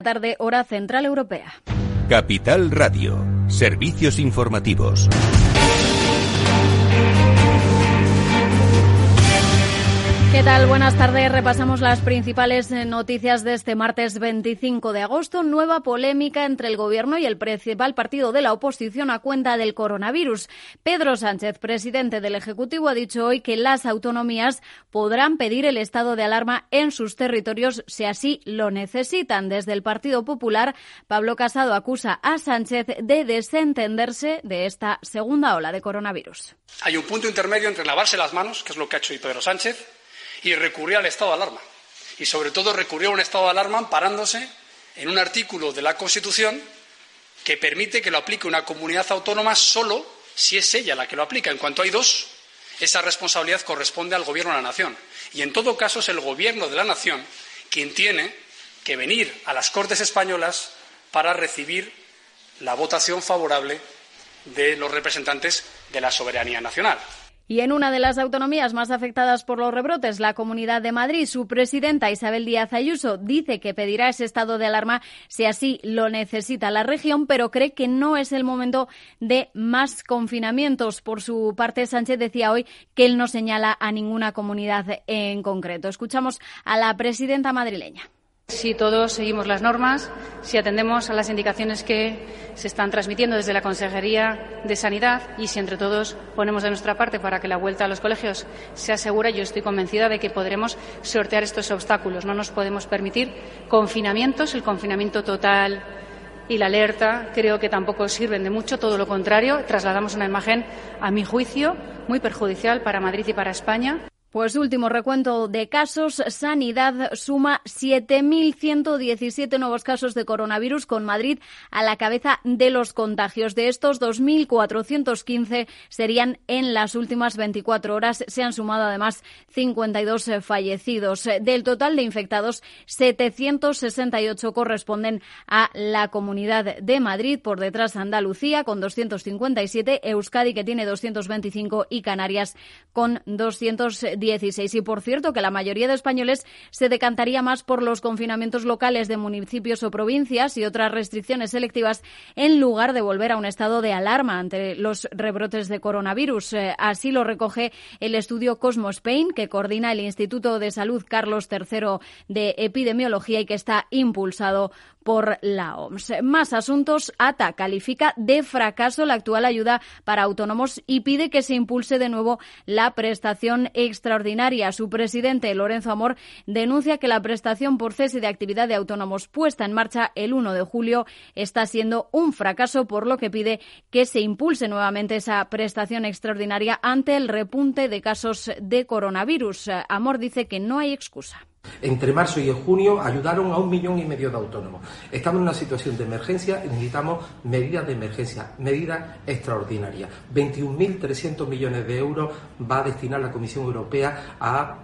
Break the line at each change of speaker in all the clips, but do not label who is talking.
tarde, hora central europea.
Capital Radio, servicios informativos.
¿Qué tal? Buenas tardes. Repasamos las principales eh, noticias de este martes 25 de agosto. Nueva polémica entre el Gobierno y el principal partido de la oposición a cuenta del coronavirus. Pedro Sánchez, presidente del Ejecutivo, ha dicho hoy que las autonomías podrán pedir el estado de alarma en sus territorios si así lo necesitan. Desde el Partido Popular, Pablo Casado acusa a Sánchez de desentenderse de esta segunda ola de coronavirus.
Hay un punto intermedio entre lavarse las manos, que es lo que ha hecho hoy Pedro Sánchez, y recurrió al estado de alarma. Y sobre todo recurrió a un estado de alarma amparándose en un artículo de la Constitución que permite que lo aplique una comunidad autónoma solo si es ella la que lo aplica. En cuanto hay dos, esa responsabilidad corresponde al Gobierno de la Nación. Y en todo caso es el Gobierno de la Nación quien tiene que venir a las Cortes españolas para recibir la votación favorable de los representantes de la soberanía nacional.
Y en una de las autonomías más afectadas por los rebrotes, la Comunidad de Madrid, su presidenta Isabel Díaz Ayuso dice que pedirá ese estado de alarma si así lo necesita la región, pero cree que no es el momento de más confinamientos. Por su parte, Sánchez decía hoy que él no señala a ninguna comunidad en concreto. Escuchamos a la presidenta madrileña.
Si todos seguimos las normas, si atendemos a las indicaciones que se están transmitiendo desde la Consejería de Sanidad y si entre todos ponemos de nuestra parte para que la vuelta a los colegios sea segura, yo estoy convencida de que podremos sortear estos obstáculos. No nos podemos permitir confinamientos, el confinamiento total y la alerta creo que tampoco sirven de mucho, todo lo contrario, trasladamos una imagen, a mi juicio, muy perjudicial para Madrid y para España.
Pues último recuento de casos. Sanidad suma 7.117 nuevos casos de coronavirus con Madrid a la cabeza de los contagios. De estos, 2.415 serían en las últimas 24 horas. Se han sumado además 52 fallecidos. Del total de infectados, 768 corresponden a la Comunidad de Madrid. Por detrás Andalucía con 257, Euskadi que tiene 225 y Canarias con 210. 16. Y por cierto, que la mayoría de españoles se decantaría más por los confinamientos locales de municipios o provincias y otras restricciones selectivas en lugar de volver a un estado de alarma ante los rebrotes de coronavirus. Eh, así lo recoge el estudio Cosmos Spain, que coordina el Instituto de Salud Carlos III de Epidemiología y que está impulsado por la OMS. Más asuntos. ATA califica de fracaso la actual ayuda para autónomos y pide que se impulse de nuevo la prestación extraordinaria. Su presidente, Lorenzo Amor, denuncia que la prestación por cese de actividad de autónomos puesta en marcha el 1 de julio está siendo un fracaso, por lo que pide que se impulse nuevamente esa prestación extraordinaria ante el repunte de casos de coronavirus. Amor dice que no hay excusa.
Entre marzo y junio ayudaron a un millón y medio de autónomos. Estamos en una situación de emergencia y necesitamos medidas de emergencia, medidas extraordinarias. 21.300 millones de euros va a destinar la Comisión Europea a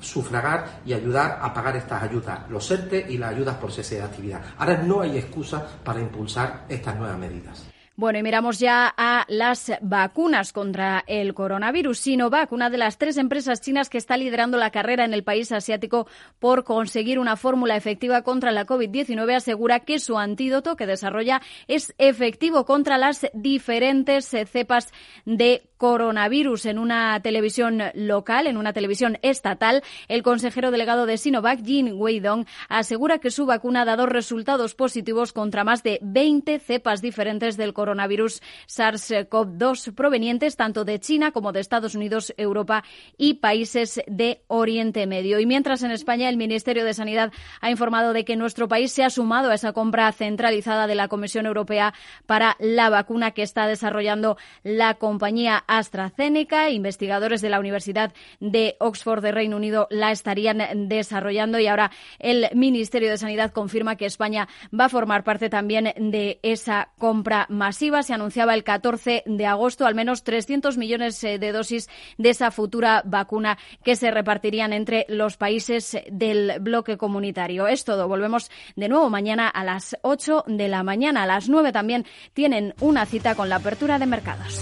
sufragar y ayudar a pagar estas ayudas, los ERTE y las ayudas por cese de actividad. Ahora no hay excusa para impulsar estas nuevas medidas.
Bueno, y miramos ya a las vacunas contra el coronavirus. Sinovac, una de las tres empresas chinas que está liderando la carrera en el país asiático por conseguir una fórmula efectiva contra la COVID-19, asegura que su antídoto que desarrolla es efectivo contra las diferentes cepas de coronavirus en una televisión local, en una televisión estatal. El consejero delegado de Sinovac, Jin Weidong, asegura que su vacuna ha dado resultados positivos contra más de 20 cepas diferentes del coronavirus SARS-CoV-2 provenientes tanto de China como de Estados Unidos, Europa y países de Oriente Medio. Y mientras en España el Ministerio de Sanidad ha informado de que nuestro país se ha sumado a esa compra centralizada de la Comisión Europea para la vacuna que está desarrollando la compañía AstraZeneca. Investigadores de la Universidad de Oxford de Reino Unido la estarían desarrollando y ahora el Ministerio de Sanidad confirma que España va a formar parte también de esa compra masiva. Se anunciaba el 14 de agosto al menos 300 millones eh, de dosis de esa futura vacuna que se repartirían entre los países del bloque comunitario. Es todo. Volvemos de nuevo mañana a las 8 de la mañana. A las 9 también tienen una cita con la apertura de mercados.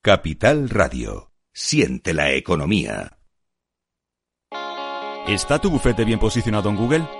Capital Radio. Siente la economía.
¿Está tu bufete bien posicionado en Google?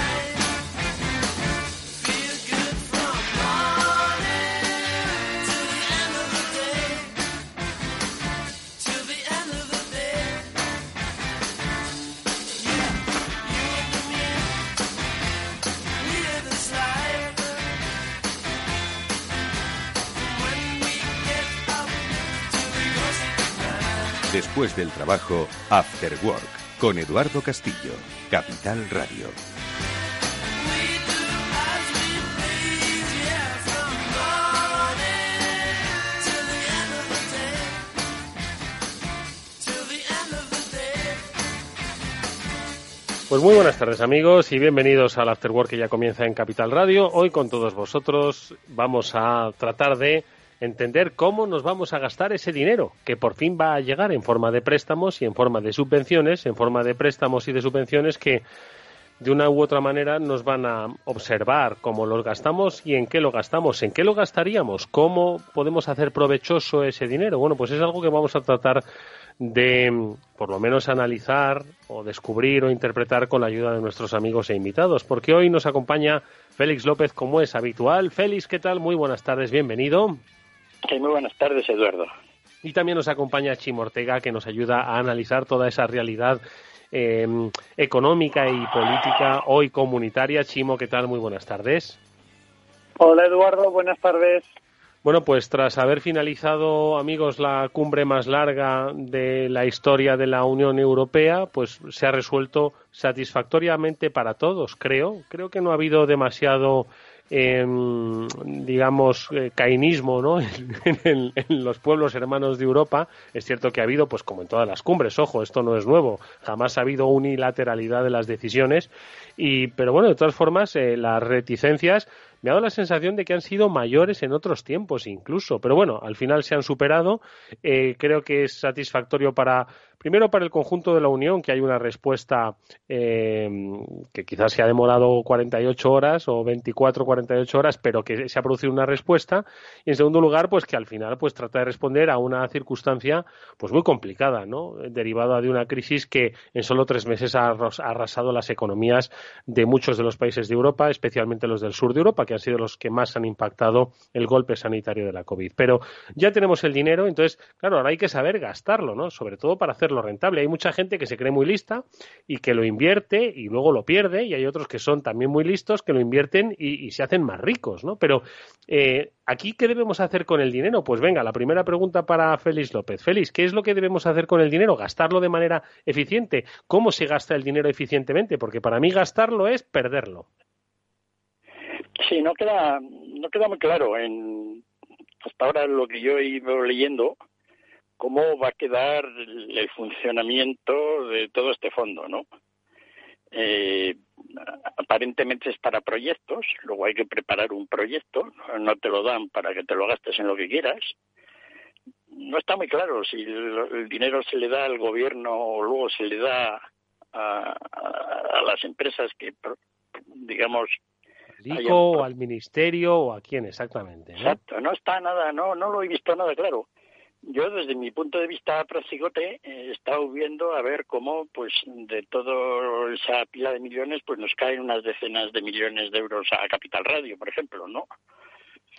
Después del trabajo, After Work, con Eduardo Castillo, Capital Radio.
Pues muy buenas tardes amigos y bienvenidos al After Work que ya comienza en Capital Radio. Hoy con todos vosotros vamos a tratar de entender cómo nos vamos a gastar ese dinero que por fin va a llegar en forma de préstamos y en forma de subvenciones, en forma de préstamos y de subvenciones que de una u otra manera nos van a observar cómo los gastamos y en qué lo gastamos, en qué lo gastaríamos, cómo podemos hacer provechoso ese dinero. Bueno, pues es algo que vamos a tratar de por lo menos analizar o descubrir o interpretar con la ayuda de nuestros amigos e invitados, porque hoy nos acompaña Félix López como es habitual. Félix, ¿qué tal? Muy buenas tardes, bienvenido
muy buenas tardes, Eduardo.
Y también nos acompaña Chimo Ortega, que nos ayuda a analizar toda esa realidad em, económica y política hoy comunitaria. Chimo, ¿qué tal? Muy buenas tardes.
Hola, Eduardo, buenas tardes.
Bueno, pues tras haber finalizado, amigos, la cumbre más larga de la historia de la Unión Europea, pues se ha resuelto satisfactoriamente para todos, creo. Creo que no ha habido demasiado Em, digamos, eh, cainismo ¿no? en, los pueblos hermanos de Europa. Es cierto que ha habido, pues como en todas las cumbres, ojo, esto no es nuevo, jamás ha habido unilateralidad de las decisiones. Y, pero bueno, de todas formas, eh, las reticencias me ha dado la sensación de que han sido mayores en otros tiempos incluso. Pero bueno, al final se han superado. Eh, creo que es satisfactorio para Primero, para el conjunto de la Unión, que hay una respuesta eh, que quizás se ha demorado 48 horas o 24, 48 horas, pero que se ha producido una respuesta. Y en segundo lugar, pues que al final pues trata de responder a una circunstancia pues muy complicada, ¿no? Derivada de una crisis que en solo tres meses ha arrasado las economías de muchos de los países de Europa, especialmente los del sur de Europa, que han sido los que más han impactado el golpe sanitario de la COVID. Pero ya tenemos el dinero, entonces, claro, ahora hay que saber gastarlo, ¿no? Sobre todo para hacer lo rentable. Hay mucha gente que se cree muy lista y que lo invierte y luego lo pierde, y hay otros que son también muy listos que lo invierten y, se hacen más ricos, ¿no? Pero eh, aquí, ¿qué debemos hacer con el dinero? Pues venga, la primera pregunta para Félix López. Félix, ¿qué es lo que debemos hacer con el dinero? ¿Gastarlo de manera eficiente? ¿Cómo se gasta el dinero eficientemente? Porque para mí gastarlo es perderlo.
Sí, no queda, no queda muy claro. En, hasta ahora lo que yo he ido leyendo cómo va a quedar el funcionamiento de todo este fondo, ¿no? Eh, aparentemente es para proyectos, luego hay que preparar un proyecto, no te lo dan para que te lo gastes en lo que quieras. No está muy claro si el, dinero se le da al gobierno o luego se le da a, las empresas que, digamos,
al o al ministerio o a quién exactamente.
Exacto, no está nada, no, no lo he visto nada claro. Yo, desde mi punto de vista practicote, he estado viendo a ver cómo, pues, de toda esa pila de millones, pues nos caen unas decenas de millones de euros a Capital Radio, por ejemplo, ¿no?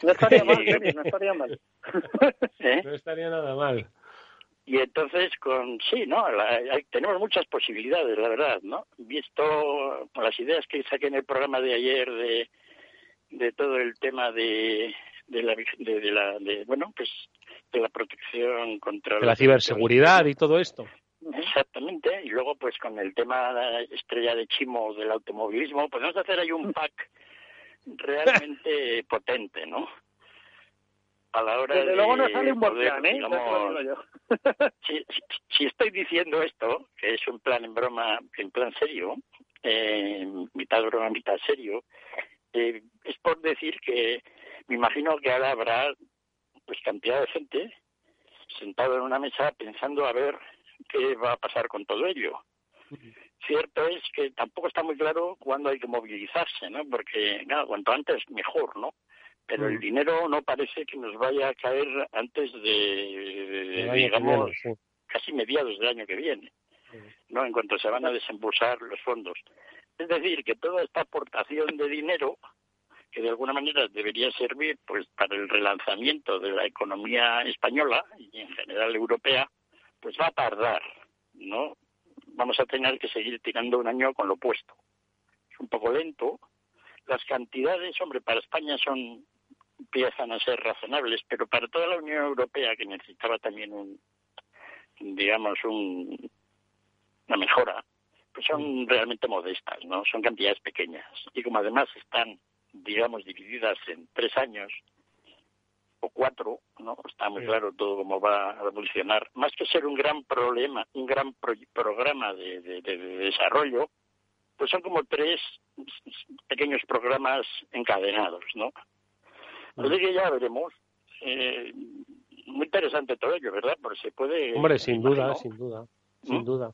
No estaría mal, no estaría mal.
¿Eh? No estaría nada mal.
Y entonces, con sí, ¿no? tenemos muchas posibilidades, la verdad, ¿no? Visto las ideas que saqué en el programa de ayer de, de todo el tema de de la, de, la de, bueno, pues de la protección contra
la ciberseguridad y todo esto.
Exactamente, y luego pues con el tema de la estrella de Chimo del automovilismo, podemos hacer ahí un pack realmente potente, ¿no?
A la hora Desde luego no sale un buen plan, ¿eh?
si, si, estoy diciendo esto, que es un plan en broma, en plan serio, eh, mitad broma, mitad serio, eh, es por decir que me imagino que ahora habrá pues cantidad de gente sentado en una mesa pensando a ver qué va a pasar con todo ello. Cierto es que tampoco está muy claro cuándo hay que movilizarse, ¿no? Porque, claro, cuanto antes mejor, ¿no? Pero el dinero no parece que nos vaya a caer antes de, digamos, casi mediados del año que viene, ¿no? En cuanto se van a desembolsar los fondos. Es decir, que toda esta aportación de dinero que de alguna manera debería servir pues para el relanzamiento de la economía española y en general europea, pues va a tardar, ¿no? Vamos a tener que seguir tirando un año con lo puesto. Es un poco lento. Las cantidades, hombre, para España son empiezan a ser razonables, pero para toda la Unión Europea que necesitaba también un digamos un, una mejora, pues son realmente modestas, ¿no? Son cantidades pequeñas y como además están digamos, divididas en tres años o cuatro, ¿no? Está muy claro todo cómo va a evolucionar. Más que ser un gran problema, un gran programa de, desarrollo, pues son como tres pequeños programas encadenados, ¿no? Así que ya veremos. Eh, muy interesante todo ello, ¿verdad? Porque se puede...
Hombre, sin duda, sin duda, sin ¿Mm? duda.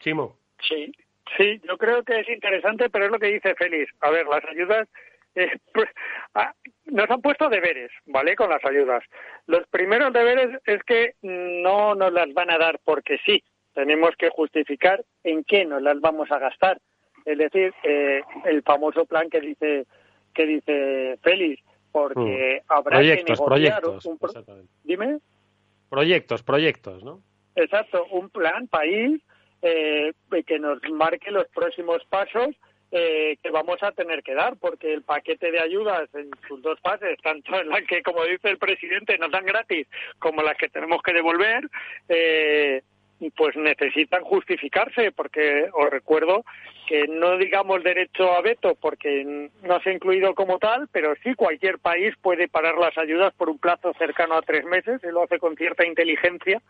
Chimo.
Sí. Sí, yo creo que es interesante, pero es lo que dice Félix. A ver, las ayudas eh, pues, ah, nos han puesto deberes, ¿vale? Con las ayudas. Los primeros deberes es que no nos las van a dar porque sí. Tenemos que justificar en qué nos las vamos a gastar. Es decir, eh, el famoso plan que dice que dice Félix, porque mm. habrá
que
negociar
proyectos,
un dime
proyectos, proyectos, ¿no?
Exacto, un plan país eh, que nos marque los próximos pasos eh, que vamos a tener que dar, porque el paquete de ayudas en sus dos fases, tanto en la que, como dice el presidente, nos dan gratis, como las que tenemos que devolver, eh, pues necesitan justificarse, porque os recuerdo que no digamos derecho a veto porque no se ha incluido como tal, pero sí cualquier país puede parar las ayudas por un plazo cercano a tres meses, y lo hace con cierta inteligencia,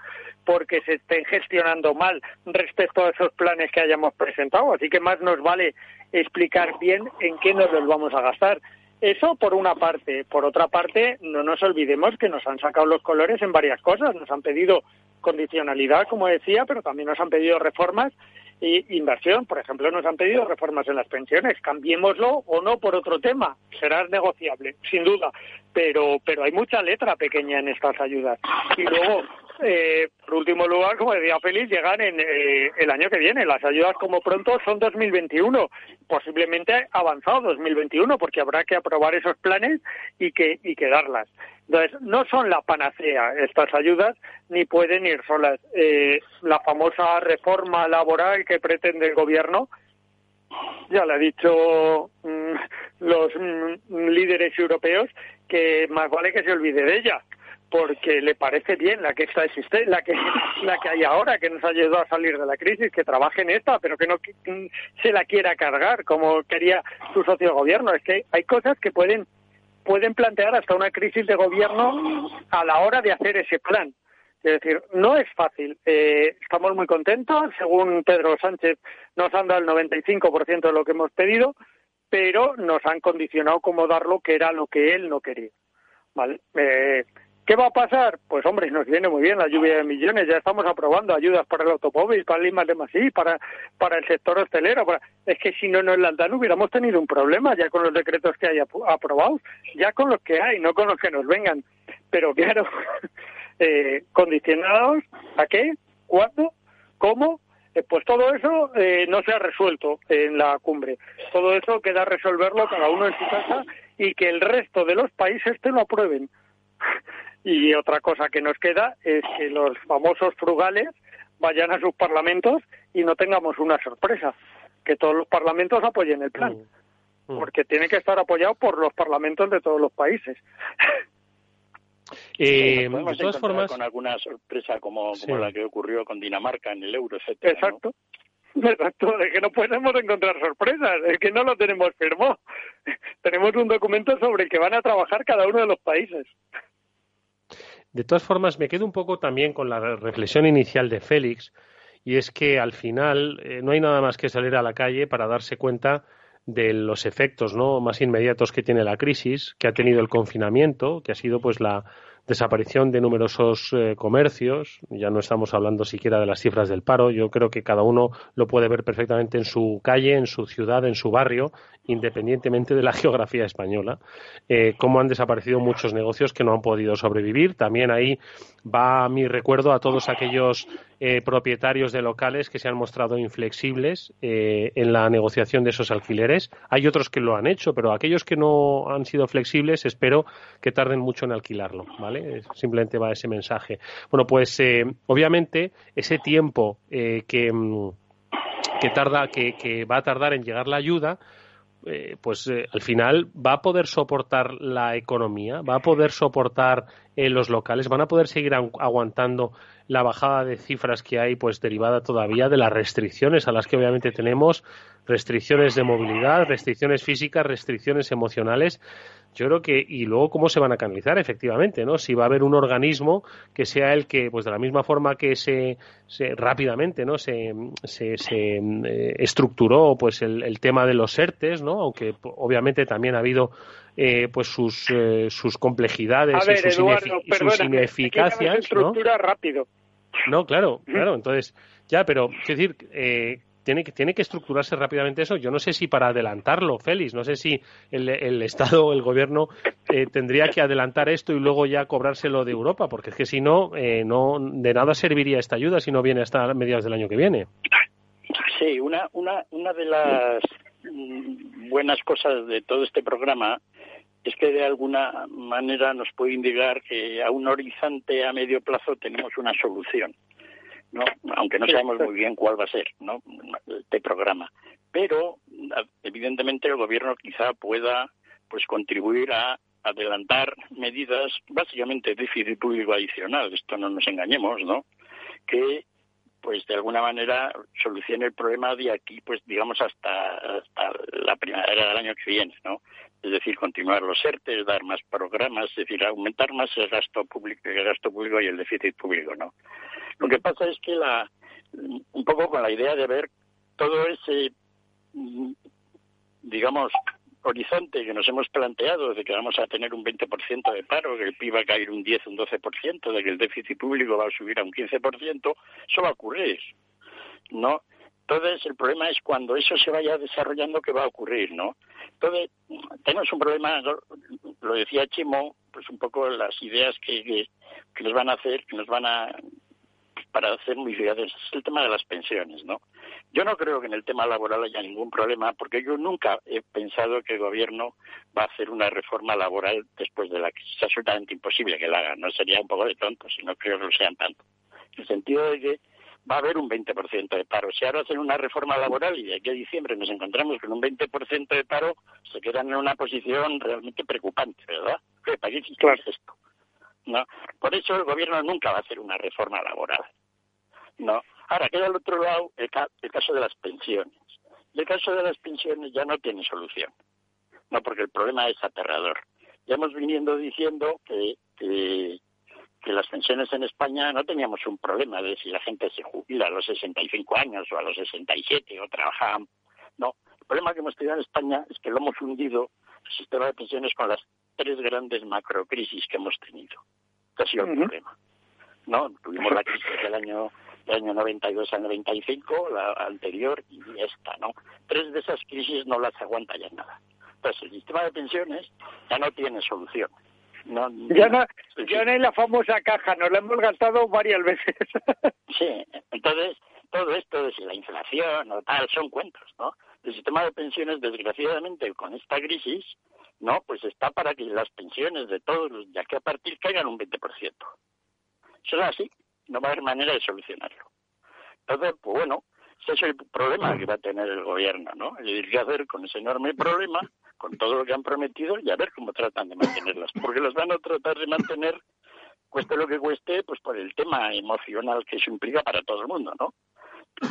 porque se estén gestionando mal respecto a esos planes que hayamos presentado. Así que más nos vale explicar bien en qué nos los vamos a gastar. Eso por una parte. Por otra parte, no nos olvidemos que nos han sacado los colores en varias cosas. Nos han pedido condicionalidad, como decía, pero también nos han pedido reformas e inversión. Por ejemplo, nos han pedido reformas en las pensiones. Cambiémoslo o no por otro tema. Será negociable, sin duda. Pero, pero hay mucha letra pequeña en estas ayudas. Y luego, eh, por último lugar, como decía Félix, llegan en eh, el año que viene. Las ayudas como pronto son 2021, posiblemente avanzado 2021, porque habrá que aprobar esos planes y que, y que darlas. Entonces, no son la panacea estas ayudas, ni pueden ir solas. Eh, la famosa reforma laboral que pretende el gobierno, ya le ha dicho mm, los mm, líderes europeos que más vale que se olvide de ella porque le parece bien la que está existe, la que la que hay ahora que nos ha ayudado a salir de la crisis, que trabaje en esta, pero que no se la quiera cargar como quería su socio de gobierno. Es que hay cosas que pueden pueden plantear hasta una crisis de gobierno a la hora de hacer ese plan. Es decir, no es fácil. Eh, estamos muy contentos. Según Pedro Sánchez, nos han dado el 95% de lo que hemos pedido, pero nos han condicionado como dar lo que era lo que él no quería. ¿Vale? Eh, ¿Qué va a pasar? Pues hombre, nos viene muy bien la lluvia de millones, ya estamos aprobando ayudas para el automóvil, para el Lima de Masí, para, para el sector hostelero. Es que si no nos las dan hubiéramos tenido un problema ya con los decretos que hay aprobados, ya con los que hay, no con los que nos vengan. Pero claro, eh, condicionados a qué, cuándo, cómo, eh, pues todo eso eh, no se ha resuelto en la cumbre. Todo eso queda resolverlo cada uno en su casa y que el resto de los países te lo aprueben. Y otra cosa que nos queda es que los famosos frugales vayan a sus parlamentos y no tengamos una sorpresa, que todos los parlamentos apoyen el plan, mm. Mm. porque tiene que estar apoyado por los parlamentos de todos los países.
Eh,
de todas formas, con alguna sorpresa como, como la que ocurrió con Dinamarca en el euro, etcétera.
Exacto. Exacto, es que no podemos encontrar sorpresas, es que no lo tenemos firmado. tenemos un documento sobre el que van a trabajar cada uno de los países.
De todas formas, me quedo un poco también con la reflexión inicial de Félix, y es que al final eh, no hay nada más que salir a la calle para darse cuenta de los efectos ¿no? más inmediatos que tiene la crisis, que ha tenido el confinamiento, que ha sido pues la desaparición de numerosos eh, comercios, ya no estamos hablando siquiera de las cifras del paro, yo creo que cada uno lo puede ver perfectamente en su calle, en su ciudad, en su barrio, independientemente de la geografía española, eh, cómo han desaparecido muchos negocios que no han podido sobrevivir. También ahí va mi recuerdo a todos aquellos eh, propietarios de locales que se han mostrado inflexibles eh, en la negociación de esos alquileres. Hay otros que lo han hecho, pero aquellos que no han sido flexibles espero que tarden mucho en alquilarlo, ¿vale? Simplemente va ese mensaje. Bueno, pues eh, obviamente ese tiempo que, mm, que tarda, que, va a tardar en llegar la ayuda, eh, pues eh, al final va a poder soportar la economía, va a poder soportar eh, los locales, van a poder seguir aguantando la bajada de cifras que hay, pues derivada todavía de las restricciones a las que obviamente tenemos, restricciones de movilidad, restricciones físicas, restricciones emocionales. Yo creo que y luego cómo se van a canalizar efectivamente no si va a haber un organismo que sea el que pues de la misma forma que se, se rápidamente no se, se, eh, estructuró pues el, tema de los ERTES no aunque obviamente también ha habido eh, pues sus eh, sus complejidades y sus, ineficacias
estructura rápido
no claro claro entonces ya pero es decir eh, tiene que, tiene que estructurarse rápidamente eso. Yo no sé si para adelantarlo, Félix, no sé si el, el Estado o el Gobierno eh, tendría que adelantar esto y luego ya cobrárselo de Europa, porque es que si no, eh, no de nada serviría esta ayuda si no viene hasta mediados del año que viene.
Sí, una, una, una de las buenas cosas de todo este programa es que de alguna manera nos puede indicar que a un horizonte a medio plazo tenemos una solución. ¿no? aunque no sabemos muy bien cuál va a ser ¿no? este programa. Pero evidentemente el gobierno quizá pueda pues contribuir a adelantar medidas, básicamente déficit público adicional, esto no nos engañemos, ¿no? Que pues de alguna manera solucione el problema de aquí, pues digamos hasta, hasta la primavera del año que viene, ¿no? Es decir, continuar los ERTES, dar más programas, es decir, aumentar más el gasto público, el gasto público y el déficit público, ¿no? Lo que pasa es que la, un poco con la idea de ver todo ese, digamos, horizonte que nos hemos planteado de que vamos a tener un 20% de paro, que el PIB va a caer un 10, un 12%, de que el déficit público va a subir a un 15%, eso va a ocurrir, ¿no? Entonces, el problema es cuando eso se vaya desarrollando, ¿qué va a ocurrir, no? Entonces, tenemos un problema, lo decía Chimo, pues un poco las ideas que, que, que nos van a hacer, que nos van a para hacer modificaciones es el tema de las pensiones, ¿no? Yo no creo que en el tema laboral haya ningún problema, porque yo nunca he pensado que el gobierno va a hacer una reforma laboral después de la crisis. Es absolutamente imposible que la haga, no sería un poco de tonto, si no creo que lo sean tanto. En el sentido de que va a haber un 20% de paro. Si ahora hacen una reforma laboral y de aquí a diciembre nos encontramos con un 20% de paro, se quedan en una posición realmente preocupante, ¿verdad? ¿Para qué claro. esto? ¿No? Por eso el gobierno nunca va a hacer una reforma laboral. ¿no? Ahora queda al otro lado el, caso de las pensiones. el caso de las pensiones ya no tiene solución, no porque el problema es aterrador. Ya hemos viniendo diciendo que, que, las pensiones en España no teníamos un problema de si la gente se jubila a los 65 años o a los 67 o trabajaban. No, el problema que hemos tenido en España es que lo hemos hundido el sistema de pensiones con las tres grandes macrocrisis que hemos tenido. Este ha sido el problema. ¿no? Tuvimos la crisis del año del año 92 al 95, la anterior y esta, ¿no? Tres de esas crisis no las aguanta ya nada. Entonces, el sistema de pensiones ya no tiene solución. No,
ya, no, ya no hay la famosa caja, nos la hemos gastado varias veces.
sí, entonces, todo esto de la inflación o tal, son cuentos, ¿no? El sistema de pensiones, desgraciadamente, con esta crisis, ¿no? Pues está para que las pensiones de todos los de aquí a partir caigan un 20%. Eso es así no va a haber manera de solucionarlo. Entonces, pues bueno, ese es el problema que va a tener el gobierno, ¿no? Y que hacer con ese enorme problema, con todo lo que han prometido, y a ver cómo tratan de mantenerlas. Porque las van a tratar de mantener cueste lo que cueste, pues por el tema emocional que eso implica para todo el mundo, ¿no?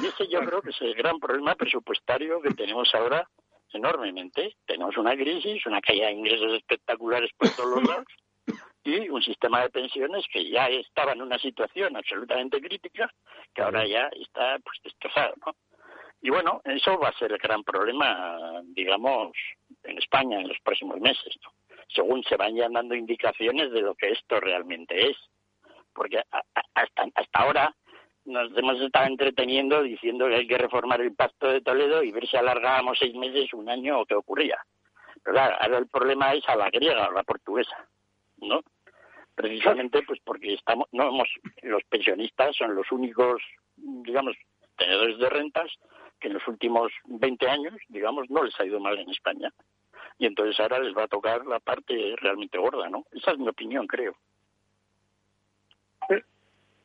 Y ese yo creo que es el gran problema presupuestario que tenemos ahora enormemente. Tenemos una crisis, una caída de ingresos espectaculares por todos los lados y un sistema de pensiones que ya estaba en una situación absolutamente crítica, que ahora ya está pues destrozado, ¿no? Y bueno, eso va a ser el gran problema, digamos, en España en los próximos meses, ¿no? según se vayan dando indicaciones de lo que esto realmente es. Porque hasta, hasta ahora nos hemos estado entreteniendo diciendo que hay que reformar el Pacto de Toledo y ver si alargábamos seis meses, un año o qué ocurría. Pero claro, ahora el problema es a la griega, a la portuguesa, ¿no? Precisamente pues porque estamos, no hemos, los pensionistas son los únicos, digamos, tenedores de rentas que en los últimos 20 años, digamos, no les ha ido mal en España. Y entonces ahora les va a tocar la parte realmente gorda, ¿no? Esa es mi opinión, creo.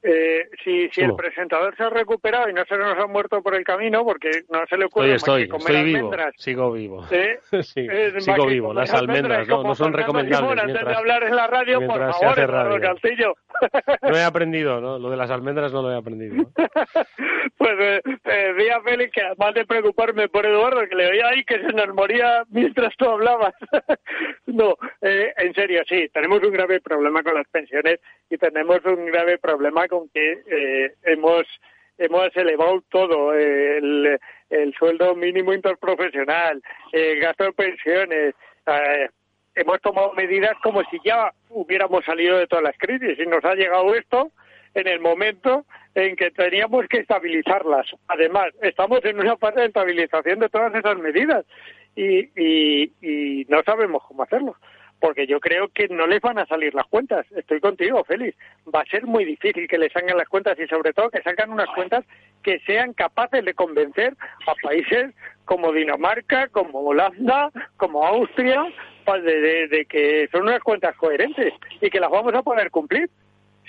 Eh, si, si el presentador se ha recuperado y no se nos ha muerto por el camino, porque no se le ocurre
estoy,
comer
estoy vivo, sigo vivo. sí, sigo vivo. Las almendras no, no son recomendables.
antes de hablar en la radio, por favor, Eduardo Castillo.
No he aprendido, ¿no? Lo de las almendras no lo he aprendido.
pues eh, eh, a Félix que además de preocuparme por Eduardo, que le oía ahí que se nos moría mientras tú hablabas. no, eh, en serio, sí, tenemos un grave problema con las pensiones y tenemos un grave problema con que eh, hemos hemos elevado todo, el, el sueldo mínimo interprofesional, el gasto de pensiones, eh, hemos tomado medidas como si ya hubiéramos salido de todas las crisis y nos ha llegado esto en el momento en que teníamos que estabilizarlas. Además, estamos en una fase de estabilización de todas esas medidas y, y, y no sabemos cómo hacerlo porque yo creo que no les van a salir las cuentas. Estoy contigo, Félix. Va a ser muy difícil que les salgan las cuentas y sobre todo que salgan unas cuentas que sean capaces de convencer a países como Dinamarca, como Holanda, como Austria, pues, de, que son unas cuentas coherentes y que las vamos a poder cumplir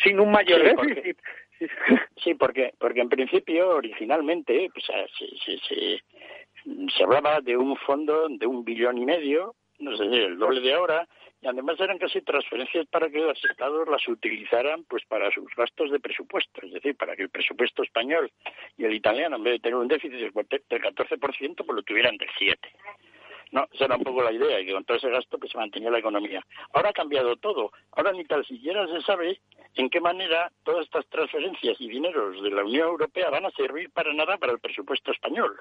sin un mayor déficit.
sí, porque, porque en principio, originalmente, pues, se, se, se hablaba de un fondo de un billón y medio no sé, el doble de ahora, y además eran casi transferencias para que los estados las utilizaran pues para sus gastos de presupuesto, es decir, para que el presupuesto español y el italiano, en vez de tener un déficit del 14%, pues lo tuvieran del 7%. No, esa era un poco la idea, que con todo ese gasto pues se mantenía la economía. Ahora ha cambiado todo. Ahora ni tal siquiera se sabe en qué manera todas estas transferencias y dineros de la Unión Europea van a servir para nada para el presupuesto español.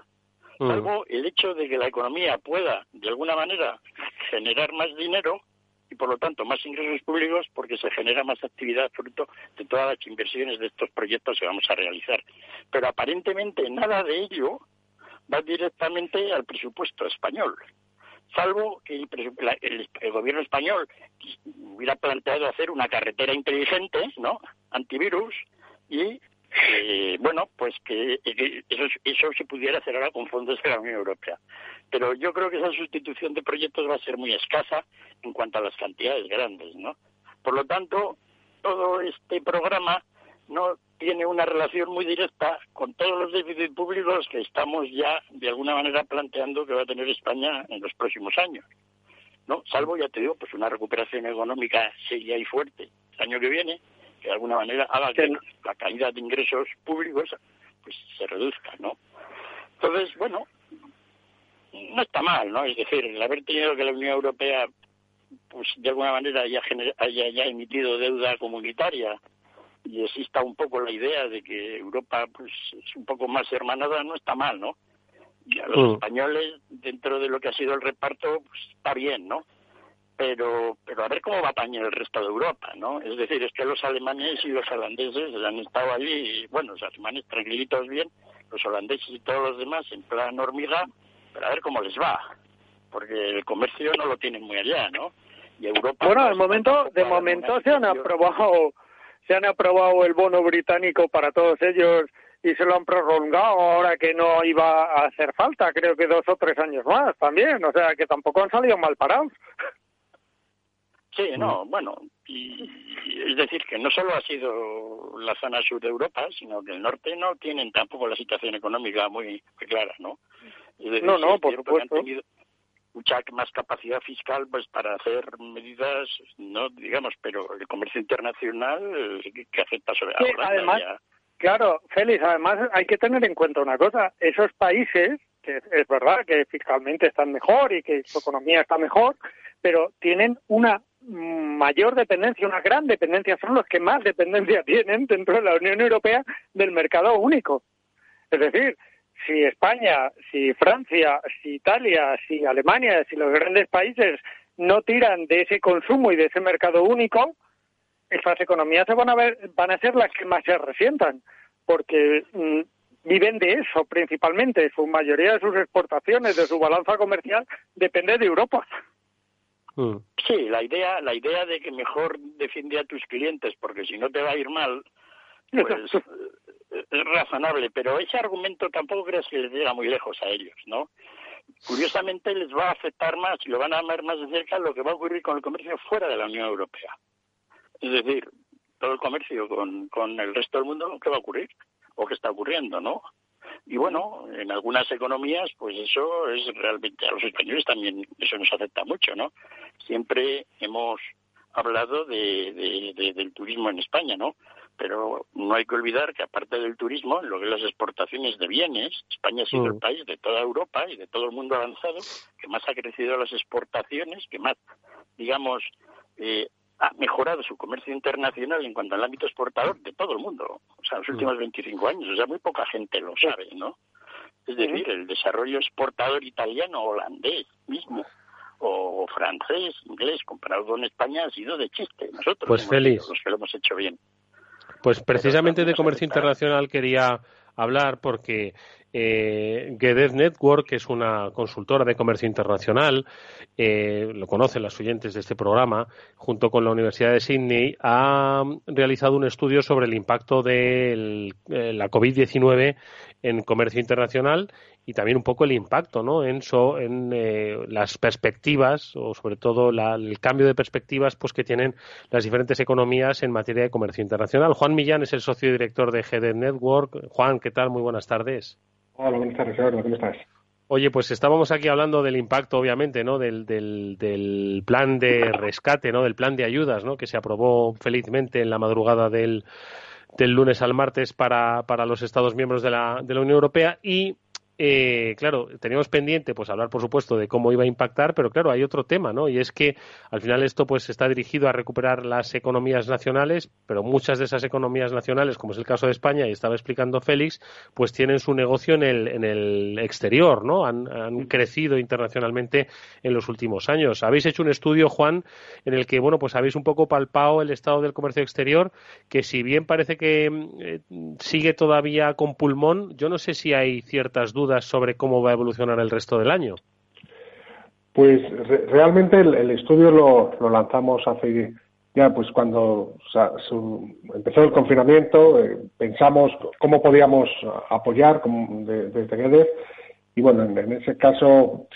Mm. Salvo el hecho de que la economía pueda, de alguna manera, generar más dinero y por lo tanto más ingresos públicos porque se genera más actividad fruto de todas las inversiones de estos proyectos que vamos a realizar. Pero aparentemente nada de ello va directamente al presupuesto español, salvo que el, el gobierno español hubiera planteado hacer una carretera inteligente, ¿no? Antivirus y eh, bueno, pues que, eso, eso se pudiera hacer ahora con fondos de la Unión Europea. Pero yo creo que esa sustitución de proyectos va a ser muy escasa en cuanto a las cantidades grandes, ¿no? Por lo tanto, todo este programa no tiene una relación muy directa con todos los déficits públicos que estamos ya de alguna manera planteando que va a tener España en los próximos años. ¿no? Salvo, ya te digo, pues una recuperación económica seria y fuerte el año que viene, de alguna manera haga que la calidad de ingresos públicos pues se reduzca, ¿no? Entonces, bueno, no está mal, ¿no? Es decir, el haber tenido que la Unión Europea pues de alguna manera haya, haya ya emitido deuda comunitaria y exista un poco la idea de que Europa pues es un poco más hermanada, no está mal, ¿no? Y a los mm. españoles, dentro de lo que ha sido el reparto, pues está bien, ¿no? Pero pero a ver cómo va a apañar el resto de Europa, ¿no? Es decir, es que los alemanes y los holandeses han estado allí, y, bueno, los alemanes tranquilitos bien, los holandeses y todos los demás en plan hormiga, pero a ver cómo les va, porque el comercio no lo tienen muy allá, ¿no? Y Europa...
Bueno, de momento, de momento se han aprobado se han aprobado el bono británico para todos ellos y se lo han prolongado ahora que no iba a hacer falta, creo que dos o tres años más también, o sea que tampoco han salido mal parados.
Sí, no, bueno, y, es decir, que no solo ha sido la zona sur de Europa, sino que el norte no tienen tampoco la situación económica muy, clara, ¿no?
no, no, por supuesto.
mucha más capacidad fiscal pues para hacer medidas, no digamos, pero el comercio internacional que afecta sobre
sí, además, claro, Félix, además hay que tener en cuenta una cosa, esos países que es verdad que fiscalmente están mejor y que su economía está mejor, pero tienen una mayor dependencia, una gran dependencia, son los que más dependencia tienen dentro de la Unión Europea del mercado único. Es decir, si España, si Francia, si Italia, si Alemania, si los grandes países no tiran de ese consumo y de ese mercado único, estas economías se van a ver, van a ser las que más se resientan, porque mm, viven de eso principalmente. Su mayoría de sus exportaciones, de su balanza comercial, depende de Europa.
Mm. Sí, la idea, la idea de que mejor defiende a tus clientes porque si no te va a ir mal, pues es razonable, pero ese argumento tampoco crees que les llega muy lejos a ellos, ¿no? Curiosamente les va a afectar más y lo van a ver más de cerca lo que va a ocurrir con el comercio fuera de la Unión Europea. Es decir, todo el comercio con, con el resto del mundo, ¿qué va a ocurrir? ¿O qué está ocurriendo, no? Y bueno, en algunas economías, pues eso es realmente a los españoles también eso nos afecta mucho, ¿no? Siempre hemos hablado de, del turismo en España, ¿no? Pero no hay que olvidar que aparte del turismo, lo que es las exportaciones de bienes, España ha sido el mm. país de toda Europa y de todo el mundo avanzado que más ha crecido las exportaciones, que más, digamos, eh, ha mejorado su comercio internacional en cuanto al ámbito exportador de todo el mundo, o sea, los mm. últimos 25 años, o sea, muy poca gente lo sabe, ¿no? Es decir, el desarrollo exportador italiano, holandés mismo, o francés, inglés, comparado con España, ha sido de chiste. Nosotros
pues feliz.
los que lo hemos hecho bien.
Pues precisamente de comercio internacional quería hablar porque eh, Network, que es una consultora de comercio internacional, eh, lo conocen las oyentes de este programa, junto con la Universidad de Sydney, ha realizado un estudio sobre el impacto de eh, la COVID-19 en comercio internacional y también un poco el impacto ¿no? en, en eh, las perspectivas o sobre todo el cambio de perspectivas pues que tienen las diferentes economías en materia de comercio internacional. Juan Millán es el socio director de GD Network. Juan, ¿qué tal? Muy buenas tardes.
Hola, buenas tardes. ¿Cómo estás?
Oye, pues estábamos aquí hablando del impacto, obviamente, ¿no? Del, del, del, plan de rescate, ¿no? Del plan de ayudas, ¿no? Que se aprobó felizmente en la madrugada del, del lunes al martes para, para los Estados miembros de la, de la Unión Europea y eh, claro, teníamos pendiente pues hablar, por supuesto, de cómo iba a impactar, pero claro, hay otro tema, ¿no? Y es que al final esto pues está dirigido a recuperar las economías nacionales, pero muchas de esas economías nacionales, como es el caso de España, y estaba explicando Félix, pues tienen su negocio en el, en el exterior, ¿no? Han, han crecido internacionalmente en los últimos años. Habéis hecho un estudio, Juan, en el que, bueno, pues habéis un poco palpado el estado del comercio exterior, que si bien parece que eh, sigue todavía con pulmón, yo no sé si hay ciertas dudas sobre cómo va a evolucionar el resto del año?
Pues realmente el, estudio lo, lanzamos hace ya, pues cuando empezó el confinamiento, eh, pensamos cómo podíamos apoyar desde GEDEF y bueno, en, ese caso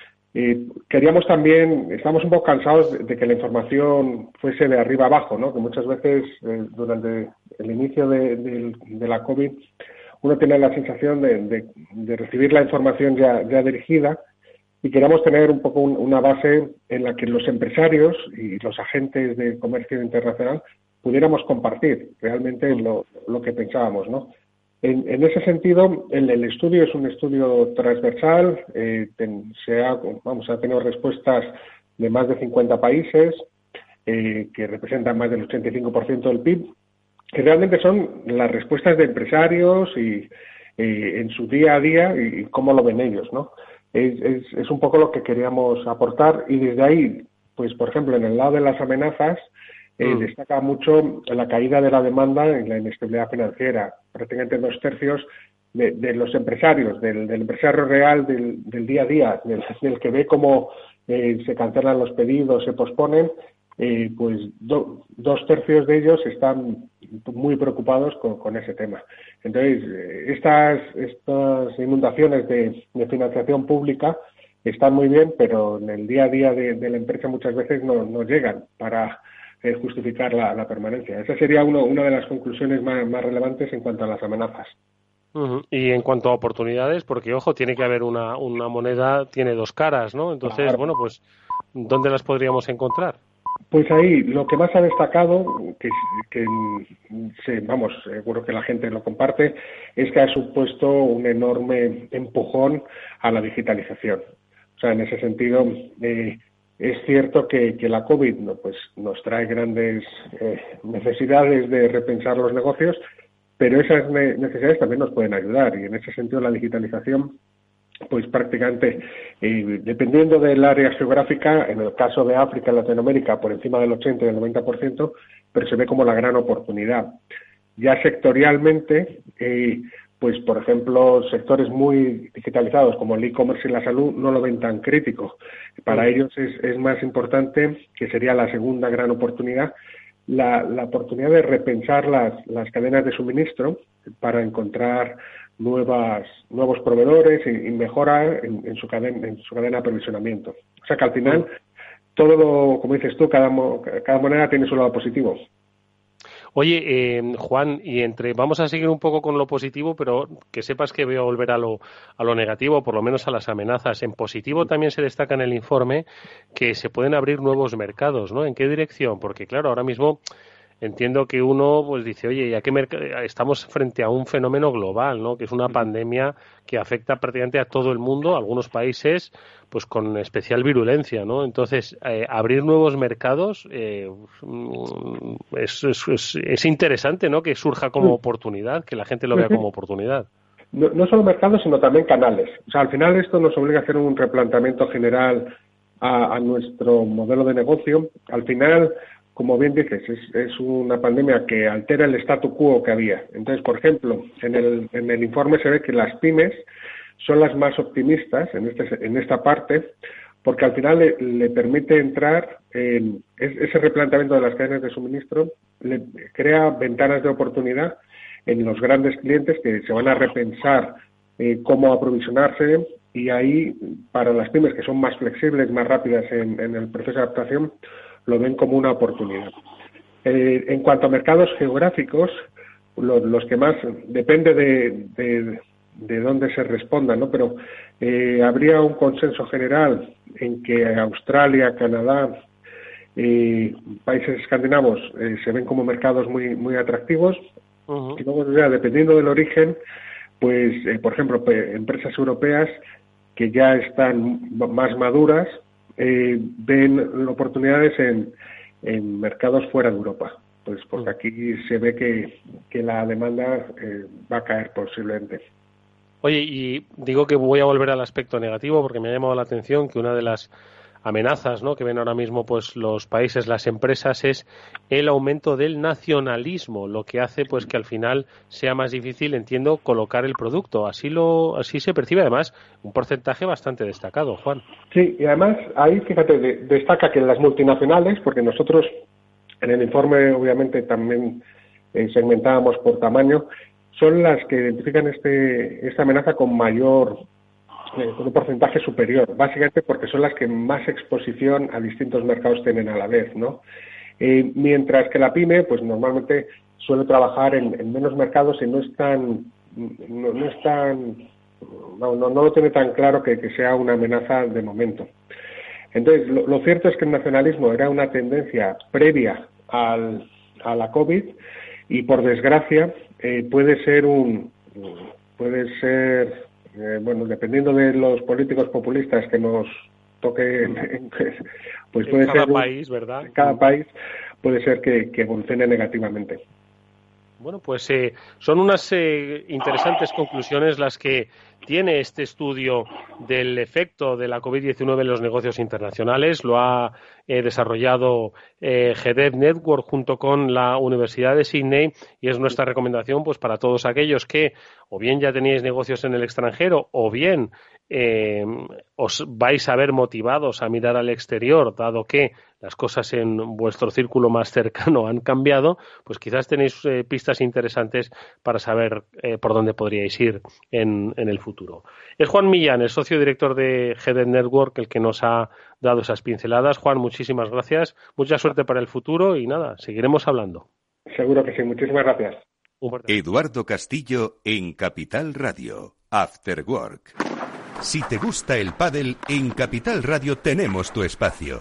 queríamos también, estamos un poco cansados de, que la información fuese de arriba abajo, ¿no? que muchas veces eh, durante el inicio de la COVID uno tiene la sensación de, recibir la información ya, dirigida y queremos tener un poco una base en la que los empresarios y los agentes de comercio internacional pudiéramos compartir realmente lo, que pensábamos, ¿no? En, ese sentido, el, estudio es un estudio transversal, eh, se ha, vamos, ha tenido respuestas de más de 50 países, eh, que representan más del 85% del PIB, que realmente son las respuestas de empresarios y, en su día a día y, cómo lo ven ellos, ¿no? Es, es, un poco lo que queríamos aportar y desde ahí, pues por ejemplo, en el lado de las amenazas, eh, mm. destaca mucho la caída de la demanda en la inestabilidad financiera. Prácticamente dos tercios de, los empresarios, del, empresario real del, día a día, del, que ve cómo eh, se cancelan los pedidos, se posponen, eh, pues dos tercios de ellos están muy preocupados con, ese tema. Entonces, eh, estas, estas inundaciones de, financiación pública están muy bien, pero en el día a día de, la empresa muchas veces no, llegan para eh, justificar la, permanencia. Esa sería una de las conclusiones más, relevantes en cuanto a las amenazas.
Y en cuanto a oportunidades, porque ojo, tiene que haber una, una moneda, tiene dos caras, ¿no? Entonces, bueno, pues, ¿dónde las podríamos encontrar?
Pues ahí lo que más ha destacado, que, que vamos, seguro que la gente lo comparte, es que ha supuesto un enorme empujón a la digitalización. O sea, en ese sentido, eh, es cierto que, la COVID pues, nos trae grandes eh, necesidades de repensar los negocios, pero esas necesidades también nos pueden ayudar y en ese sentido la digitalización pues prácticamente, eh, dependiendo del área geográfica, en el caso de África y Latinoamérica, por encima del 80 y del 90%, pero se ve como la gran oportunidad. Ya sectorialmente, eh, pues por ejemplo, sectores muy digitalizados como el e-commerce y la salud no lo ven tan crítico. Para ellos es, es, más importante, que sería la segunda gran oportunidad, la, la oportunidad de repensar las, las cadenas de suministro para encontrar nuevas, nuevos proveedores y, mejora en, su cadena, en su cadena de aprovisionamiento. O sea que al final, todo como dices tú, cada, cada moneda tiene su lado positivo.
Oye, eh, Juan, y entre vamos a seguir un poco con lo positivo, pero que sepas que voy a volver a lo, a lo negativo, por lo menos a las amenazas. En positivo también se destaca en el informe que se pueden abrir nuevos mercados, ¿no? ¿En qué dirección? Porque, claro, ahora mismo entiendo que uno pues dice, oye, ya que estamos frente a un fenómeno global, ¿no? Que es una pandemia que afecta prácticamente a todo el mundo, algunos países pues con especial virulencia, ¿no? Entonces, eh, abrir nuevos mercados eh, es, es, es, interesante, ¿no? Que surja como oportunidad, que la gente lo vea como oportunidad.
No, no solo mercados, sino también canales. O sea, al final esto nos obliga a hacer un replanteamiento general a, a nuestro modelo de negocio. Al final, como bien dices, es, una pandemia que altera el statu quo que había. Entonces, por ejemplo, en el, en el informe se ve que las pymes son las más optimistas en, este, en esta parte, porque al final le, permite entrar en ese replanteamiento de las cadenas de suministro, le crea ventanas de oportunidad en los grandes clientes que se van a repensar eh, cómo aprovisionarse y ahí para las pymes que son más flexibles, más rápidas en el proceso de adaptación, lo ven como una oportunidad. Eh, en cuanto a mercados geográficos, los, que más depende de, de, dónde se responda, ¿no? Pero eh, habría un consenso general en que Australia, Canadá, y países escandinavos eh, se ven como mercados muy muy atractivos y luego dependiendo del origen pues por ejemplo empresas europeas que ya están más maduras eh, ven oportunidades en, en, mercados fuera de Europa. Pues porque mm. aquí se ve que, que la demanda eh, va a caer posiblemente.
Oye, y digo que voy a volver al aspecto negativo porque me ha llamado la atención que una de las amenazas ¿no? que ven ahora mismo pues los países, las empresas, es el aumento del nacionalismo, lo que hace pues que al final sea más difícil, entiendo, colocar el producto. Así lo, así se percibe además un porcentaje bastante destacado, Juan.
Sí, y además ahí fíjate destaca que las multinacionales, porque nosotros en el informe obviamente también eh, segmentábamos por tamaño, son las que identifican este, esta amenaza con mayor eh, con un porcentaje superior, básicamente porque son las que más exposición a distintos mercados tienen a la vez, ¿no? Eh, mientras que la pyme, pues normalmente suele trabajar en, menos mercados y no es tan, no, no es tan, no, no, lo tiene tan claro que, sea una amenaza de momento. Entonces, lo, cierto es que el nacionalismo era una tendencia previa al, a la COVID y, por desgracia, eh, puede ser un, puede ser eh, bueno, dependiendo de los políticos populistas que nos toque, pues puede
cada
ser
país, ¿verdad?
cada país puede ser que, evolucione negativamente.
Bueno, pues eh, son unas eh, interesantes conclusiones las que tiene este estudio del efecto de la COVID-19 en los negocios internacionales. Lo ha eh, desarrollado eh, Network junto con la Universidad de Sydney y es nuestra recomendación pues para todos aquellos que o bien ya teníais negocios en el extranjero o bien eh, os vais a ver motivados a mirar al exterior, dado que las cosas en vuestro círculo más cercano han cambiado, pues quizás tenéis eh, pistas interesantes para saber eh, por dónde podríais ir en, el futuro. Es Juan Millán, el socio director de Head Network, el que nos ha dado esas pinceladas. Juan, muchísimas gracias, mucha suerte para el futuro y nada, seguiremos hablando.
Seguro que sí, muchísimas gracias.
Eduardo Castillo en Capital Radio, After Work. Si te gusta el pádel, en Capital Radio tenemos tu espacio.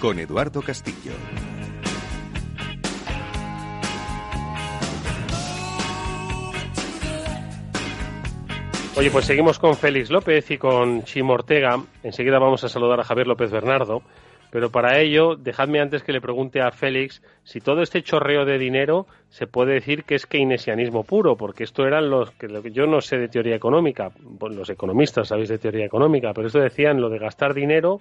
con Eduardo Castillo.
Oye, pues seguimos con Félix López y con Chim Ortega. Enseguida vamos a saludar a Javier López Bernardo. Pero para ello, dejadme antes que le pregunte a Félix si todo este chorreo de dinero se puede decir que es keynesianismo puro, porque esto eran los que yo no sé de teoría económica, los economistas sabéis de teoría económica, pero esto decían lo de gastar dinero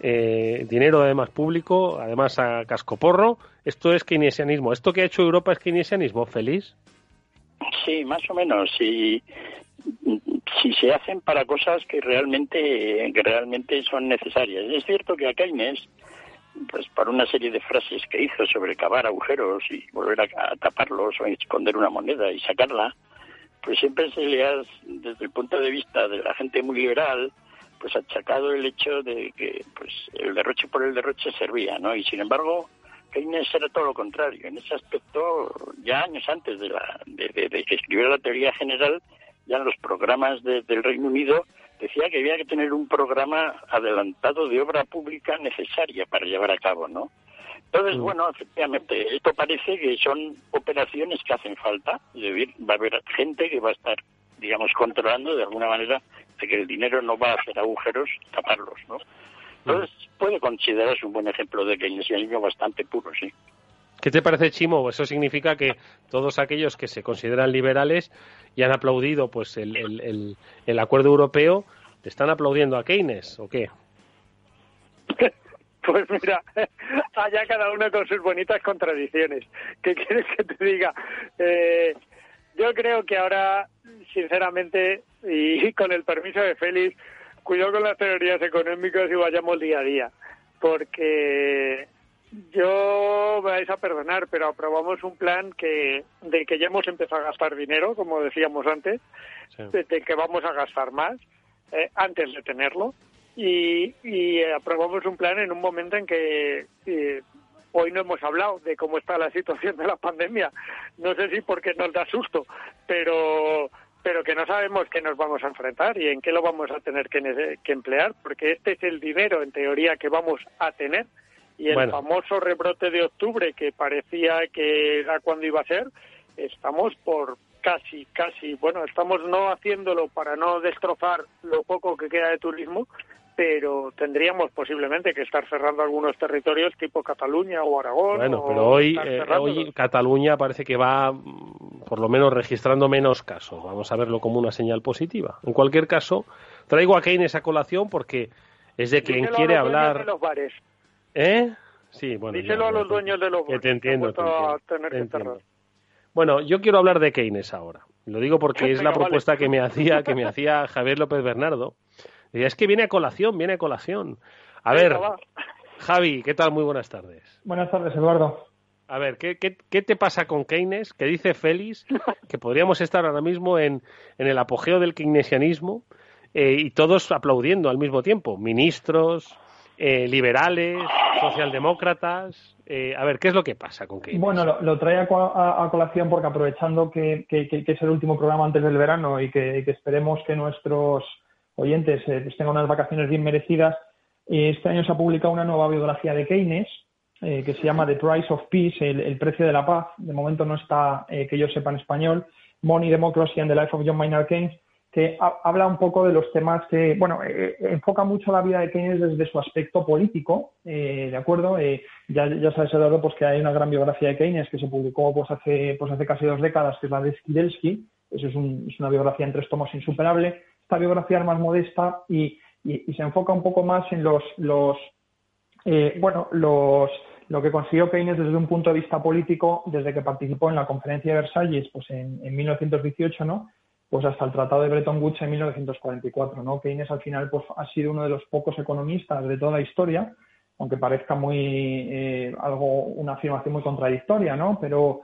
eh, dinero además público, además a cascoporro. Esto es keynesianismo. ¿Esto que ha hecho Europa es keynesianismo, feliz?
Sí, más o menos. Si, si se hacen para cosas que realmente, que realmente son necesarias. Es cierto que a Keynes, pues para una serie de frases que hizo sobre cavar agujeros y volver a, taparlos o esconder una moneda y sacarla, pues siempre se le ha, desde el punto de vista de la gente muy liberal, pues achacado el hecho de que pues el derroche por el derroche servía, ¿no? Y sin embargo, Keynes era todo lo contrario. En ese aspecto, ya años antes de, la, de, que escribiera la teoría general, ya en los programas del Reino Unido decía que había que tener un programa adelantado de obra pública necesaria para llevar a cabo, ¿no? Entonces, mm. bueno, efectivamente, esto parece que son operaciones que hacen falta, es decir, va a haber gente que va a estar, digamos, controlando de alguna manera que el dinero no va a hacer agujeros, taparlos, ¿no? Entonces, puede considerarse un buen ejemplo de keynesianismo bastante puro, sí.
¿Qué te parece, Chimo? Eso significa que todos aquellos que se consideran liberales y han aplaudido pues el, el, el, acuerdo europeo, ¿te están aplaudiendo a Keynes o qué?
Pues mira, allá cada uno con sus bonitas contradicciones. ¿Qué quieres que te diga? Eh, yo creo que ahora, sinceramente, y con el permiso de Félix, cuidado con las teorías económicas y vayamos día a día, porque yo vais a perdonar, pero aprobamos un plan que de que ya hemos empezado a gastar dinero, como decíamos antes, de, que vamos a gastar más eh, antes de tenerlo, y, y aprobamos un plan en un momento en que eh, Hoy no hemos hablado de cómo está la situación de la pandemia. No sé si porque nos da susto, pero pero que no sabemos qué nos vamos a enfrentar y en qué lo vamos a tener que, emplear, porque este es el dinero, en teoría, que vamos a tener. Y el famoso rebrote de octubre, que parecía que era cuando iba a ser, estamos por casi, casi, bueno, estamos no haciéndolo para no destrozar lo poco que queda de turismo, pero tendríamos posiblemente que estar cerrando algunos territorios tipo Cataluña o Aragón.
Bueno, pero hoy, eh, hoy Cataluña parece que va mm, por lo menos registrando menos casos. Vamos a verlo como una señal positiva. En cualquier caso, traigo a Keynes a colación porque es de quien quiere hablar.
De los bares.
¿Eh? Sí, bueno.
Díselo a los dueños de los bares.
te entiendo. Bueno, yo quiero hablar de Keynes ahora. Lo digo porque es la propuesta que me hacía que me hacía Javier López Bernardo es que viene a colación, viene a colación. A ver, Javi, ¿qué tal? Muy buenas tardes.
Buenas tardes, Eduardo.
A ver, ¿qué, qué, te pasa con Keynes? ¿Qué dice Félix? Que podríamos estar ahora mismo en, en el apogeo del keynesianismo eh, y todos aplaudiendo al mismo tiempo. Ministros, eh, liberales, socialdemócratas. Eh, a ver, ¿qué es lo que pasa con Keynes?
Bueno, lo, trae a, colación porque aprovechando que, que, es el último programa antes del verano y que esperemos que nuestros oyentes eh, pues tengan unas vacaciones bien merecidas. Este año se ha publicado una nueva biografía de Keynes eh, que se llama The Price of Peace, el, precio de la paz. De momento no está, eh, que yo sepa en español, Money, Democracy and the Life of John Maynard Keynes, que habla un poco de los temas que, bueno, enfoca mucho la vida de Keynes desde su aspecto político, ¿de acuerdo? ya, ya sabes, Eduardo, pues que hay una gran biografía de Keynes que se publicó pues hace, pues hace casi dos décadas, que es la de Skidelsky, eso es, es una biografía en tres tomos insuperable esta biografía más modesta y, se enfoca un poco más en los, eh, bueno, los, lo que consiguió Keynes desde un punto de vista político, desde que participó en la conferencia de Versalles, pues en, en 1918, ¿no? Pues hasta el Tratado de Bretton Woods en 1944, ¿no? Keynes al final pues ha sido uno de los pocos economistas de toda la historia, aunque parezca muy eh, algo una afirmación muy contradictoria, ¿no? Pero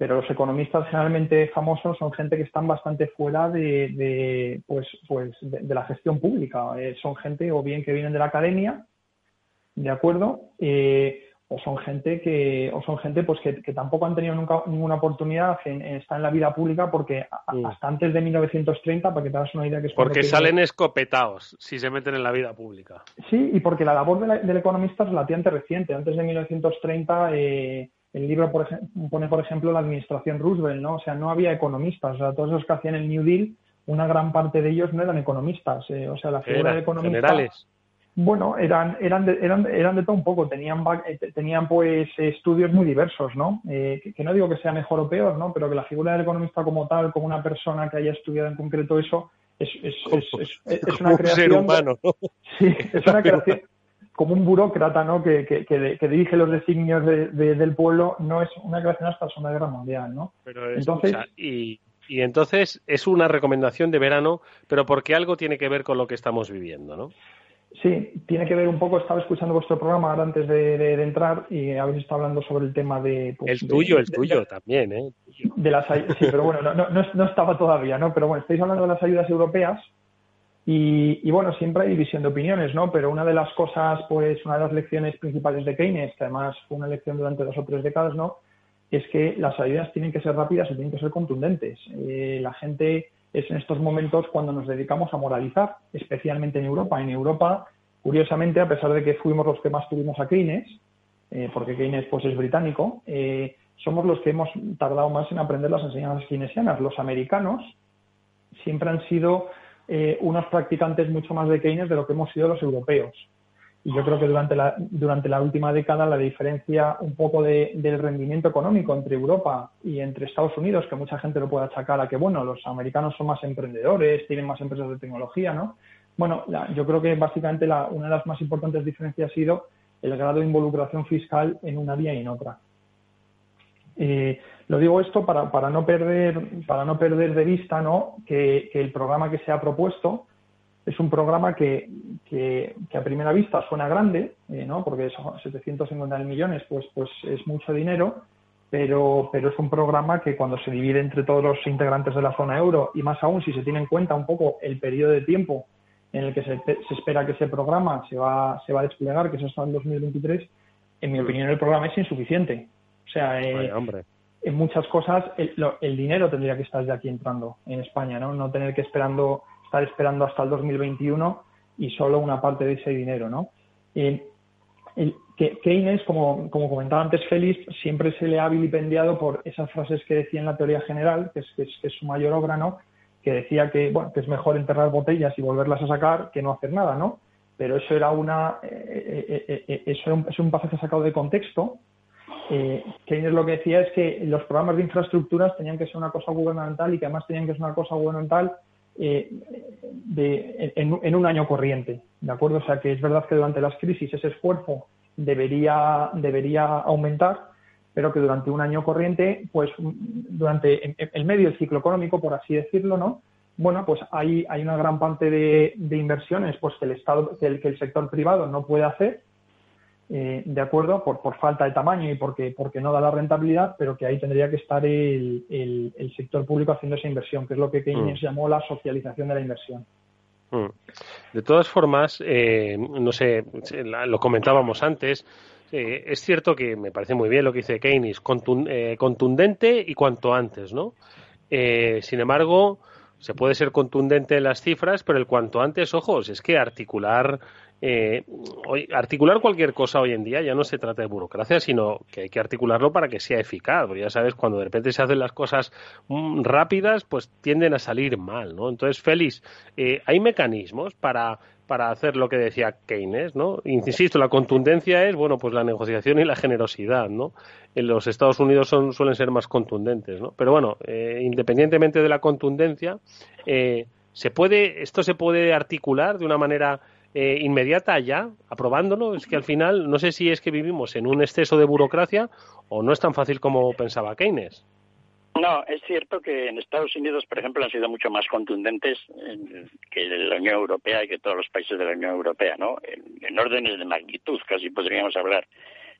pero los economistas generalmente famosos son gente que están bastante fuera de, pues, pues de, la gestión pública. Eh, son gente o bien que vienen de la academia, ¿de acuerdo? Eh, o son gente que o son gente pues que, tampoco han tenido nunca ninguna oportunidad en, estar en la vida pública porque hasta antes de 1930 para que te hagas una idea que es
porque salen escopetados si se meten en la vida pública
sí y porque la labor del economista es relativamente reciente antes de 1930 eh, el libro por pone por ejemplo la administración Roosevelt no o sea no había economistas o sea todos los que hacían el New Deal una gran parte de ellos no eran economistas eh, o sea la figura de economista
generales
bueno, eran, eran, de, eran, eran de todo un poco, tenían, eh, tenían pues estudios muy diversos, ¿no? Eh, que, no digo que sea mejor o peor, ¿no? Pero que la figura del economista como tal, como una persona que haya estudiado en concreto eso, es, es, es, es una creación.
ser humano, ¿no?
Sí, es una creación como un burócrata, ¿no? Que, que, que, dirige los designios de, del pueblo, no es una creación hasta la Segunda Guerra Mundial, ¿no?
Pero entonces, y, y entonces es una recomendación de verano, pero porque algo tiene que ver con lo que estamos viviendo, ¿no?
Sí, tiene que ver un poco, estaba escuchando vuestro programa ahora antes de, entrar y habéis estado hablando sobre el tema de...
Pues, el tuyo, el tuyo también, ¿eh?
De las, sí, pero bueno, no, no, no, estaba todavía, ¿no? Pero bueno, estáis hablando de las ayudas europeas y, y, bueno, siempre hay división de opiniones, ¿no? Pero una de las cosas, pues una de las lecciones principales de Keynes, que además fue una lección durante dos o tres décadas, ¿no? Es que las ayudas tienen que ser rápidas y tienen que ser contundentes. Eh, la gente es en estos momentos cuando nos dedicamos a moralizar, especialmente en Europa. En Europa, curiosamente, a pesar de que fuimos los que más tuvimos a Keynes, eh, porque Keynes pues, es británico, eh, somos los que hemos tardado más en aprender las enseñanzas keynesianas. Los americanos siempre han sido eh, unos practicantes mucho más de Keynes de lo que hemos sido los europeos. Y yo creo que durante la, durante la última década la diferencia un poco del rendimiento económico entre Europa y entre Estados Unidos, que mucha gente lo puede achacar a que, bueno, los americanos son más emprendedores, tienen más empresas de tecnología, ¿no? Bueno, yo creo que básicamente la, una de las más importantes diferencias ha sido el grado de involucración fiscal en una vía y en otra. Eh, lo digo esto para, para, no perder, para no perder de vista ¿no? que, que el programa que se ha propuesto es un programa que, que, a primera vista suena grande, eh, ¿no? porque son 750 millones pues, pues es mucho dinero, pero, pero es un programa que cuando se divide entre todos los integrantes de la zona euro y más aún si se tiene en cuenta un poco el periodo de tiempo en el que se, se espera que ese programa se va, se va a desplegar, que es hasta el 2023, en mi mm. opinión el programa es insuficiente. O sea,
eh,
en muchas cosas el, el, dinero tendría que estar ya aquí entrando en España, ¿no? No tener que esperando estar esperando hasta el 2021 y solo una parte de ese dinero, ¿no? Eh, Keynes, como, como, comentaba antes Félix, siempre se le ha vilipendiado por esas frases que decía en la teoría general, que es, que es, su mayor obra, ¿no? Que decía que, bueno, que es mejor enterrar botellas y volverlas a sacar que no hacer nada, ¿no? Pero eso era una, eh, eh, eh eso un, es un pasaje sacado de contexto. Keynes lo que decía es que los programas de infraestructuras tenían que ser una cosa gubernamental y que además tenían que ser una cosa gubernamental eh, de, en, un año corriente, ¿de acuerdo? O sea que es verdad que durante las crisis ese esfuerzo debería, debería aumentar, pero que durante un año corriente, pues durante el medio del ciclo económico, por así decirlo, ¿no? Bueno, pues hay, hay una gran parte de, de inversiones pues que el Estado, que el, que el sector privado no puede hacer eh, de acuerdo, por, por falta de tamaño y porque, porque no da la rentabilidad, pero que ahí tendría que estar el, el, sector público haciendo esa inversión, que es lo que Keynes mm. llamó la socialización de la inversión.
Mm. De todas formas, eh, no sé, lo comentábamos antes, eh, es cierto que me parece muy bien lo que dice Keynes, contundente y cuanto antes, ¿no? sin embargo, se puede ser contundente en las cifras, pero el cuanto antes, ojos, es que articular eh, articular cualquier cosa hoy en día ya no se trata de burocracia, sino que hay que articularlo para que sea eficaz. Porque ya sabes, cuando de repente se hacen las cosas mm, rápidas, pues tienden a salir mal, ¿no? Entonces, Félix, eh, hay mecanismos para para hacer lo que decía Keynes, ¿no? Insisto, la contundencia es, bueno, pues la negociación y la generosidad, ¿no? En los Estados Unidos son, suelen ser más contundentes, ¿no? Pero bueno, eh, independientemente de la contundencia, se puede, esto se puede articular de una manera eh, inmediata ya, aprobándolo? Es que al final no sé si es que vivimos en un exceso de burocracia o no es tan fácil como pensaba Keynes.
No, es cierto que en Estados Unidos, por ejemplo, han sido mucho más contundentes que la Unión Europea y que todos los países de la Unión Europea, ¿no? En, órdenes de magnitud, casi podríamos hablar.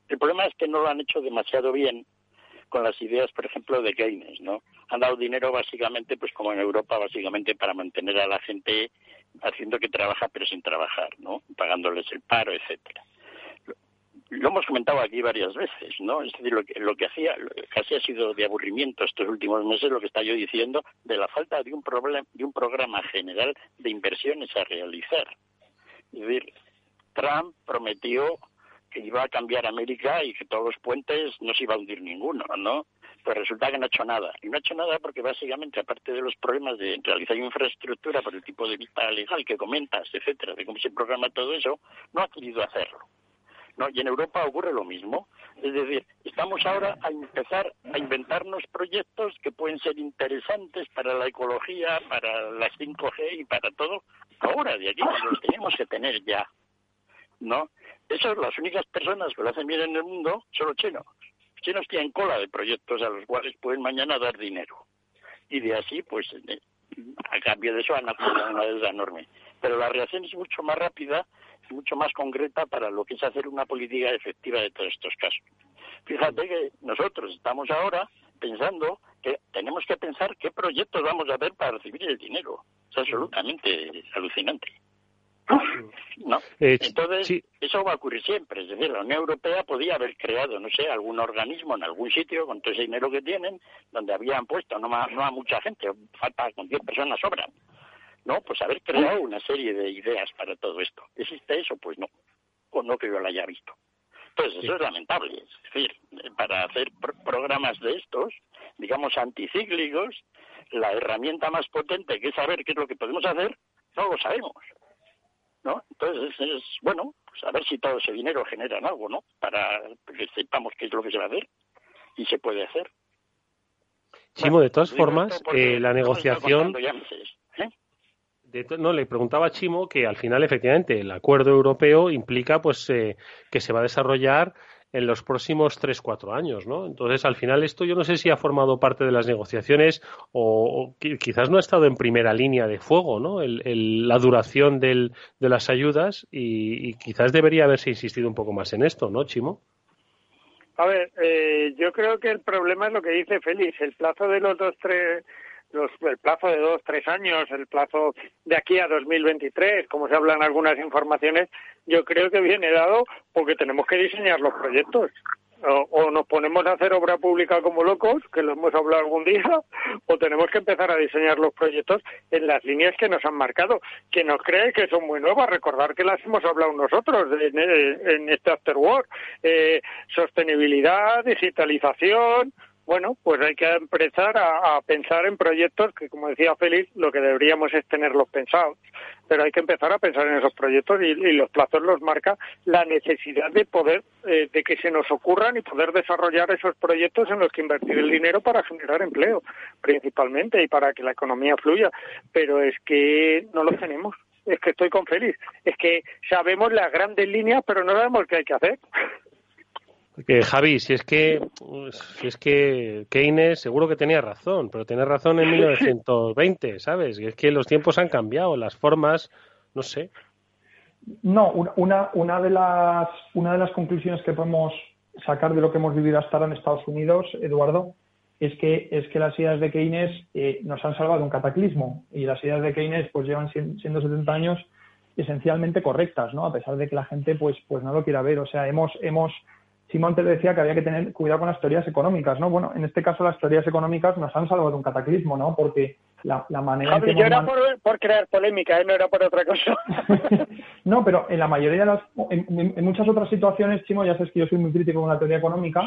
El problema es que no lo han hecho demasiado bien con las ideas, por ejemplo, de Keynes, ¿no? Han dado dinero básicamente, pues como en Europa, básicamente para mantener a la gente haciendo que trabaja pero sin trabajar, ¿no? Pagándoles el paro, etcétera lo hemos comentado aquí varias veces, ¿no? Es decir, lo que, lo que hacía, casi ha sido de aburrimiento estos últimos meses, lo que está yo diciendo, de la falta de un, problema, de un programa general de inversiones a realizar. Es decir, Trump prometió que iba a cambiar América y que todos los puentes no se iba a hundir ninguno, ¿no? Pues resulta que no ha hecho nada. Y no ha hecho nada porque básicamente, aparte de los problemas de realizar infraestructura por el tipo de vista legal que comentas, etcétera, de cómo se programa todo eso, no ha querido hacerlo. ¿no? Y en Europa ocurre lo mismo. Es decir, estamos ahora a empezar a inventarnos proyectos que pueden ser interesantes para la ecología, para las 5G y para todo, ahora, de aquí, los tenemos que tener ya. ¿No? Esas las únicas personas que lo hacen bien en el mundo son los chinos. Los chinos tienen cola de proyectos a los cuales pueden mañana dar dinero. Y de así, pues, a cambio de eso han acumulado una deuda enorme. Pero la reacción es mucho más rápida mucho más concreta para lo que es hacer una política efectiva de todos estos casos. Fíjate que nosotros estamos ahora pensando que tenemos que pensar qué proyectos vamos a ver para recibir el dinero. Es absolutamente alucinante. ¿No? Eh, Entonces, eso va a ocurrir siempre. Es decir, la Unión Europea podía haber creado, no sé, algún organismo en algún sitio con todo ese dinero que tienen, donde habían puesto no, no a mucha gente, falta con 10 personas sobran, no, pues haber creado una serie de ideas para todo esto. ¿Existe eso? Pues no, o no que yo lo haya visto. Entonces, eso es lamentable. Es decir, para hacer programas de estos, digamos, anticíclicos, la herramienta más potente que es saber qué es lo que podemos hacer, no lo sabemos. ¿No? Entonces, es, bueno, pues a ver si todo ese dinero genera algo, ¿no? Para que sepamos qué es lo que se va a hacer y se puede hacer.
Chimo, de todas formas, eh, la negociación no, le preguntaba a Chimo que al final, efectivamente, el acuerdo europeo implica pues eh, que se va a desarrollar en los próximos tres, cuatro años, ¿no? Entonces, al final, esto yo no sé si ha formado parte de las negociaciones o, quizás no ha estado en primera línea de fuego, ¿no? la duración del, de las ayudas y, quizás debería haberse insistido un poco más en esto, ¿no, Chimo?
A ver, eh, yo creo que el problema es lo que dice Félix, el plazo de los dos, tres el plazo de dos, tres años, el plazo de aquí a 2023, como se hablan algunas informaciones, yo creo que viene dado porque tenemos que diseñar los proyectos. O, nos ponemos a hacer obra pública como locos, que lo hemos hablado algún día, o tenemos que empezar a diseñar los proyectos en las líneas que nos han marcado. Que nos cree que son muy nuevas, recordar que las hemos hablado nosotros en, en este After Work. Eh, sostenibilidad, digitalización, bueno, pues hay que empezar a, pensar en proyectos que, como decía Félix, lo que deberíamos es tenerlos pensados, pero hay que empezar a pensar en esos proyectos y, los plazos los marca la necesidad de poder, eh, de que se nos ocurran y poder desarrollar esos proyectos en los que invertir el dinero para generar empleo, principalmente, y para que la economía fluya, pero es que no lo tenemos es que estoy con Félix. Es que sabemos las grandes líneas, pero no sabemos qué hay que hacer.
Que Javi, si es que si es que Keynes seguro que tenía razón, pero tenía razón en 1920, ¿sabes? Y es que los tiempos han cambiado, las formas, no sé.
No, una, una, de las, una de las conclusiones que podemos sacar de lo que hemos vivido hasta ahora en Estados Unidos, Eduardo, es que, es que las ideas de Keynes eh, nos han salvado un cataclismo y las ideas de Keynes pues llevan siendo 70 años esencialmente correctas, ¿no? A pesar de que la gente pues, pues no lo quiera ver. O sea, hemos, hemos Simón te decía que había que tener cuidado con las teorías económicas, ¿no? Bueno, en este caso las teorías económicas nos han salvado de un cataclismo, ¿no? Porque la, manera
en que yo era por, crear polémica, ¿eh? no era por otra cosa.
no, pero en la mayoría de las... En, muchas otras situaciones, Chimo, ya sabes que yo soy muy crítico con la teoría económica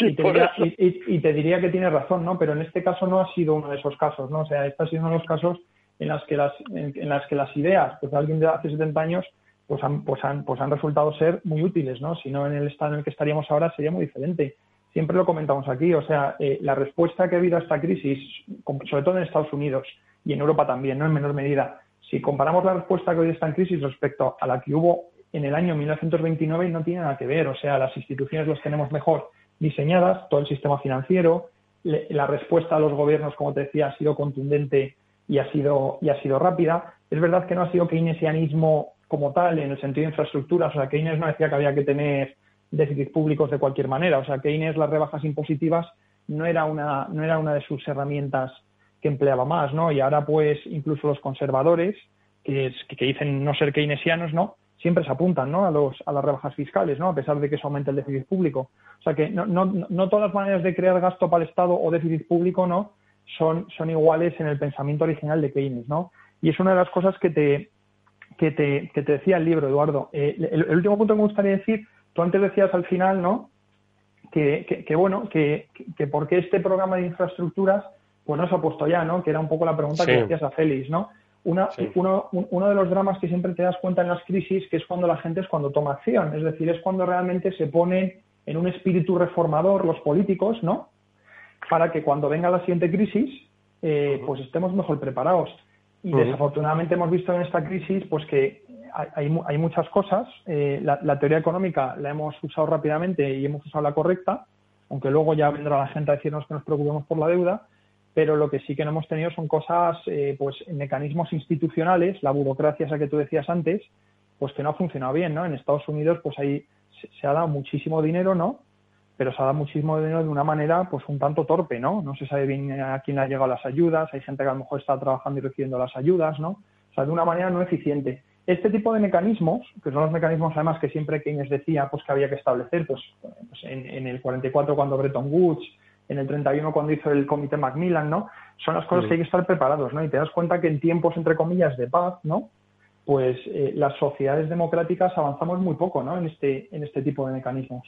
y, te diría, y, te diría, que tienes razón, ¿no? Pero en este caso no ha sido uno de esos casos, ¿no? O sea, este ha sido uno de los casos en las que las, en, las, que las ideas pues, de alguien de hace 70 años pues han, pues han, pues han resultado ser muy útiles, ¿no? Si no en el estado en el que estaríamos ahora sería muy diferente. Siempre lo comentamos aquí, o sea, eh, la respuesta que ha habido a esta crisis, sobre todo en Estados Unidos y en Europa también, ¿no? En menor medida, si comparamos la respuesta que hoy está en crisis respecto a la que hubo en el año 1929, no tiene nada que ver. O sea, las instituciones las tenemos mejor diseñadas, todo el sistema financiero, la respuesta a los gobiernos, como te decía, ha sido contundente y ha sido, y ha sido rápida. Es verdad que no ha sido keynesianismo como tal, en el sentido de infraestructuras. O sea, Keynes no decía que había que tener déficits públicos de cualquier manera. O sea, Keynes las rebajas impositivas no era una, no era una de sus herramientas que empleaba más, ¿no? Y ahora, pues, incluso los conservadores, que, que dicen no ser keynesianos, ¿no? Siempre se apuntan, ¿no? A, los, a las rebajas fiscales, ¿no? A pesar de que eso aumenta el déficit público. O sea, que no, no, no todas las maneras de crear gasto para el Estado o déficit público, ¿no? Son, son iguales en el pensamiento original de Keynes, ¿no? Y es una de las cosas que te, que te, que te decía el libro, Eduardo. Eh, el, último punto que me gustaría decir, tú antes decías al final, ¿no? Que, que, bueno, que, que por qué este programa de infraestructuras pues no se ha puesto ya, ¿no? Que era un poco la pregunta que hacías a Félix, ¿no? Una, uno, uno, de los dramas que siempre te das cuenta en las crisis, que es cuando la gente es cuando toma acción, es decir, es cuando realmente se ponen en un espíritu reformador los políticos, ¿no? Para que cuando venga la siguiente crisis, eh, pues estemos mejor preparados. Y desafortunadamente hemos visto en esta crisis pues que hay, hay, muchas cosas. Eh, la, teoría económica la hemos usado rápidamente y hemos usado la correcta, aunque luego ya vendrá la gente a decirnos que nos preocupemos por la deuda. Pero lo que sí que no hemos tenido son cosas, eh, pues mecanismos institucionales, la burocracia esa que tú decías antes, pues que no ha funcionado bien, ¿no? En Estados Unidos, pues ahí se, se ha dado muchísimo dinero, ¿no? Pero se ha dado muchísimo dinero de una manera pues un tanto torpe, ¿no? No se sabe bien a quién le ha llegado las ayudas, hay gente que a lo mejor está trabajando y recibiendo las ayudas, ¿no? O sea, de una manera no eficiente. Este tipo de mecanismos, que son los mecanismos además que siempre Keynes decía pues que había que establecer, pues, pues en, el 44 cuando Bretton Woods, en el 31 cuando hizo el comité Macmillan, ¿no? Son las cosas que hay que estar preparados, ¿no? Y te das cuenta que en tiempos, entre comillas, de paz, ¿no? Pues eh, las sociedades democráticas avanzamos muy poco, ¿no? En este, en este tipo de mecanismos.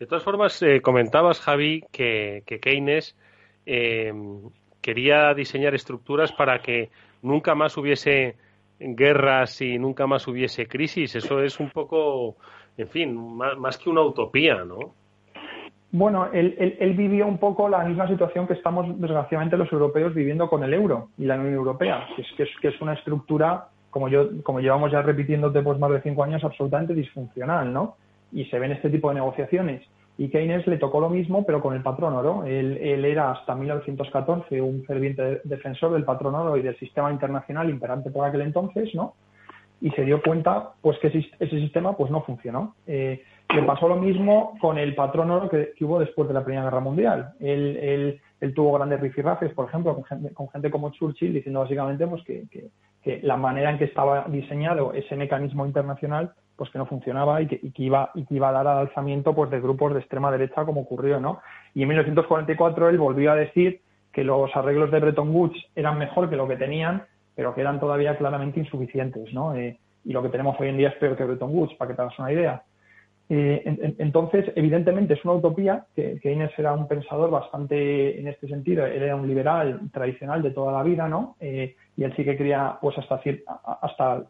De todas formas, eh, comentabas, Javi, que, Keynes eh, quería diseñar estructuras para que nunca más hubiese guerras y nunca más hubiese crisis. Eso es un poco, en fin, más, que una utopía, ¿no?
Bueno, él, vivió un poco la misma situación que estamos, desgraciadamente, los europeos viviendo con el euro y la Unión Europea, que es, que es, una estructura, como, yo, como llevamos ya repitiéndote pues más de cinco años, absolutamente disfuncional, ¿no? Y se ven este tipo de negociaciones. Y Keynes le tocó lo mismo, pero con el patrón oro. Él, era hasta 1914 un ferviente defensor del patrón oro y del sistema internacional imperante por aquel entonces, ¿no? Y se dio cuenta, pues, que ese sistema, pues, no funcionó. Eh, le pasó lo mismo con el patrón oro que, hubo después de la Primera Guerra Mundial. Él, tuvo grandes rifirrafes, por ejemplo, con gente, con gente como Churchill, diciendo básicamente pues, que, que la manera en que estaba diseñado ese mecanismo internacional pues que no funcionaba y que, iba, y que iba a dar al alzamiento pues de grupos de extrema derecha como ocurrió, ¿no? Y en 1944 él volvió a decir que los arreglos de Bretton Woods eran mejor que lo que tenían, pero que eran todavía claramente insuficientes, ¿no? Eh, y lo que tenemos hoy en día es peor que Bretton Woods, para que te hagas una idea. Eh, entonces, evidentemente, es una utopía, que, que, era un pensador bastante en este sentido, él era un liberal tradicional de toda la vida, ¿no? Eh, y él sí que quería, pues hasta, hasta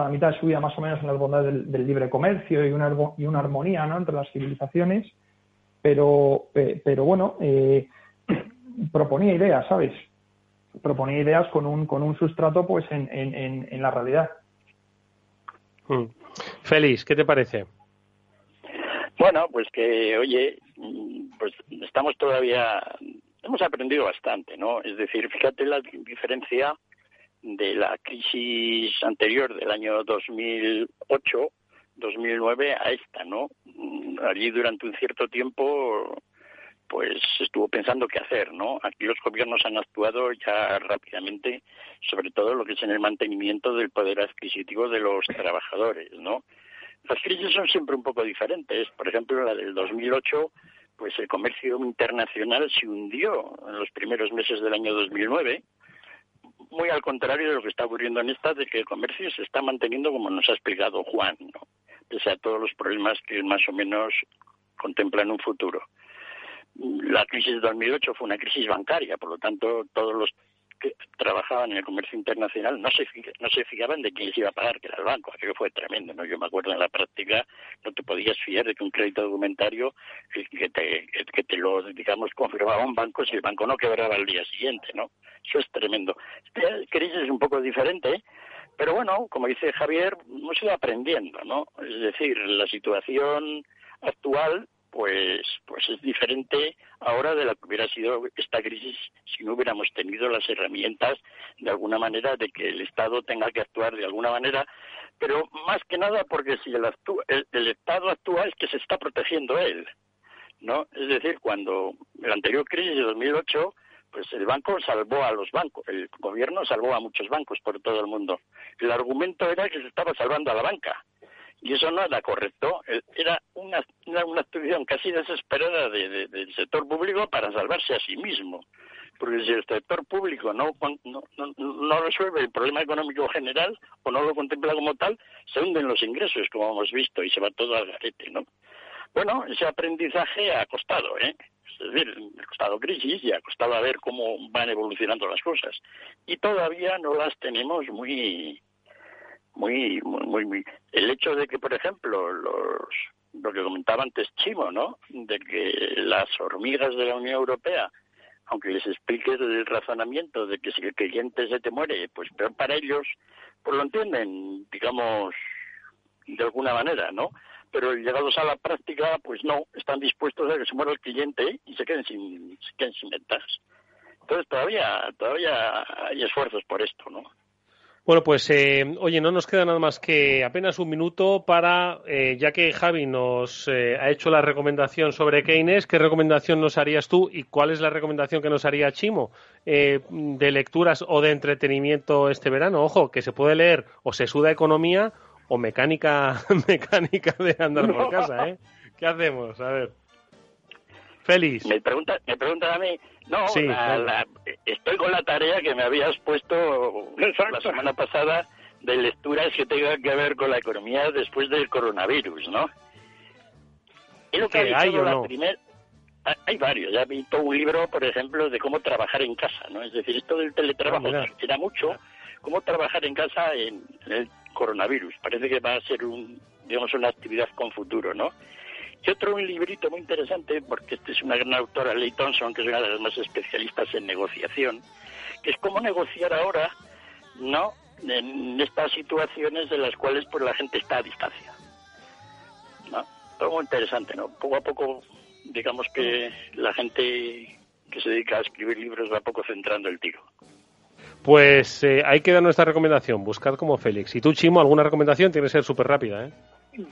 hasta la mitad de su vida más o menos en las bondades del, libre comercio y una, y una armonía ¿no? entre las civilizaciones, pero, pero bueno, eh, proponía ideas, ¿sabes? Proponía ideas con un, con un sustrato pues en, en, en la realidad.
Hmm. Félix, ¿qué te parece?
Bueno, pues que, oye, pues estamos todavía, hemos aprendido bastante, ¿no? Es decir, fíjate la diferencia de la crisis anterior del año 2008, 2009 a esta, ¿no? Mm, allí durante un cierto tiempo pues estuvo pensando qué hacer, ¿no? Aquí los gobiernos han actuado ya rápidamente, sobre todo lo que es en el mantenimiento del poder adquisitivo de los trabajadores, ¿no? Las crisis son siempre un poco diferentes. Por ejemplo, la del 2008, pues el comercio internacional se hundió en los primeros meses del año 2009 muy al contrario de lo que está ocurriendo en esta, de que el comercio se está manteniendo como nos ha explicado Juan, ¿no? pese a todos los problemas que más o menos contemplan un futuro. La crisis de 2008 fue una crisis bancaria, por lo tanto, todos los que trabajaban en el comercio internacional no se no se fiaban de quién les iba a pagar, que era el banco. Aquello fue tremendo, ¿no? Yo me acuerdo en la práctica no te podías fiar de que un crédito documentario que te, que te lo, digamos, confirmaba un banco si el banco no quebraba al día siguiente, ¿no? Eso es tremendo. Esta crisis es un poco diferente, pero bueno, como dice Javier, hemos ido aprendiendo, ¿no? Es decir, la situación actual pues, pues es diferente ahora de lo que hubiera sido esta crisis si no hubiéramos tenido las herramientas de alguna manera de que el Estado tenga que actuar de alguna manera, pero más que nada porque si el, el, Estado actúa es que se está protegiendo él, ¿no? Es decir, cuando la anterior crisis de 2008 pues el banco salvó a los bancos, el gobierno salvó a muchos bancos por todo el mundo. El argumento era que se estaba salvando a la banca y eso no era correcto. Eh, era una, una, actividad casi desesperada del sector público para salvarse a sí mismo. Porque si el sector público no, no, no, resuelve el problema económico general o no lo contempla como tal, se hunden los ingresos, como hemos visto, y se va todo al garete, ¿no? Bueno, ese aprendizaje ha costado, ¿eh? Es decir, ha costado crisis y ha costado ver cómo van evolucionando las cosas. Y todavía no las tenemos muy, muy, muy, muy, El hecho de que, por ejemplo, los, lo que comentaba antes Chimo, ¿no? De que las hormigas de la Unión Europea, aunque les explique el razonamiento de que si el cliente se te muere, pues peor para ellos, pues lo entienden, digamos, de alguna manera, ¿no? Pero llegados a la práctica, pues no, están dispuestos a que se muera el cliente y se queden sin, se queden sin. Entonces todavía, todavía hay esfuerzos por esto, ¿no?
Bueno, pues eh, oye, no nos queda nada más que apenas un minuto para, eh, ya que Javi nos eh, ha hecho la recomendación sobre Keynes, ¿qué recomendación nos harías tú y cuál es la recomendación que nos haría Chimo de lecturas o de entretenimiento este verano? Ojo, que se puede leer o se suda economía o mecánica, mecánica de andar por casa, ¿eh? ¿Qué hacemos? A ver. Félix.
Me pregunta, me pregunta a mí. No, estoy con la tarea que me habías puesto la semana pasada de lecturas que tengan que ver con la economía después del coronavirus, ¿no?
Y lo que hay o no?
hay varios. Ya he visto un libro, por ejemplo, de cómo trabajar en casa, ¿no? Es decir, esto del teletrabajo ah, era mucho. Cómo trabajar en casa en, el coronavirus. Parece que va a ser un, digamos, una actividad con futuro, ¿no? Y otro un librito muy interesante, porque este es una gran autora, Leigh Thompson, que es una de las más especialistas en negociación, que es cómo negociar ahora, ¿no? En estas situaciones de las cuales pues la gente está a distancia. ¿No? Muy interesante, ¿no? Poco a poco, digamos que la gente que se dedica a escribir libros va poco centrando el tiro.
Pues eh, ahí queda nuestra recomendación, buscar como Félix. Y tú, Chimo, alguna recomendación tiene que ser súper rápida, ¿eh?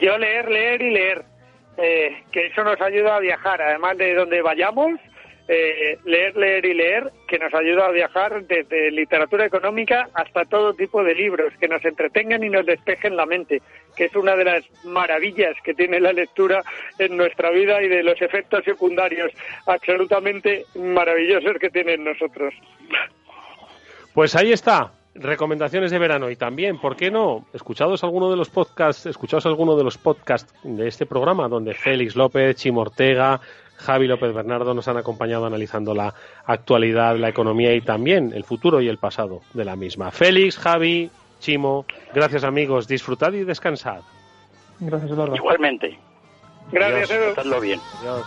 Yo leer, leer y leer. Eh, que eso nos ayuda a viajar, además de donde vayamos, eh, leer, leer y leer, que nos ayuda a viajar desde literatura económica hasta todo tipo de libros, que nos entretengan y nos despejen la mente, que es una de las maravillas que tiene la lectura en nuestra vida y de los efectos secundarios absolutamente maravillosos que tienen nosotros.
Pues ahí está, recomendaciones de verano y también, ¿por qué no? Escuchados alguno de los podcasts, escuchados alguno de los podcasts de este programa donde Félix López, Chimo Ortega, Javi López Bernardo nos han acompañado analizando la actualidad, la economía y también el futuro y el pasado de la misma. Félix, Javi, Chimo, gracias amigos, disfrutad y descansad.
Gracias, Eduardo.
Igualmente.
Gracias,
Edu. bien.
Adiós.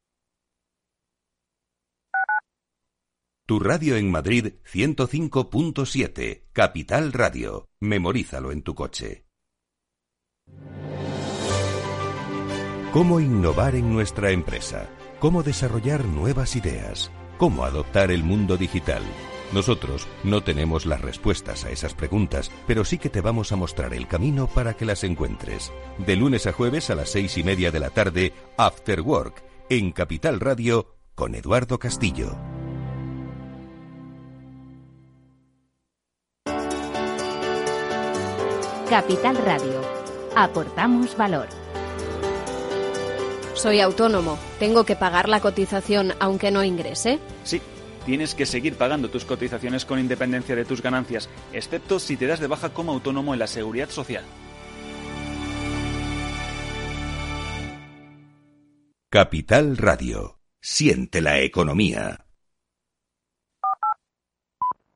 Tu radio en Madrid 105.7, Capital Radio. Memorízalo en tu coche. ¿Cómo innovar en nuestra empresa? ¿Cómo desarrollar nuevas ideas? ¿Cómo adoptar el mundo digital? Nosotros no tenemos las respuestas a esas preguntas, pero sí que te vamos a mostrar el camino para que las encuentres. De lunes a jueves a las seis y media de la tarde, After Work, en Capital Radio, con Eduardo Castillo.
Capital Radio. Aportamos valor.
Soy autónomo. ¿Tengo que pagar la cotización aunque no ingrese?
Sí, tienes que seguir pagando tus cotizaciones con independencia de tus ganancias, excepto si te das de baja como autónomo en la seguridad social.
Capital Radio. Siente la economía.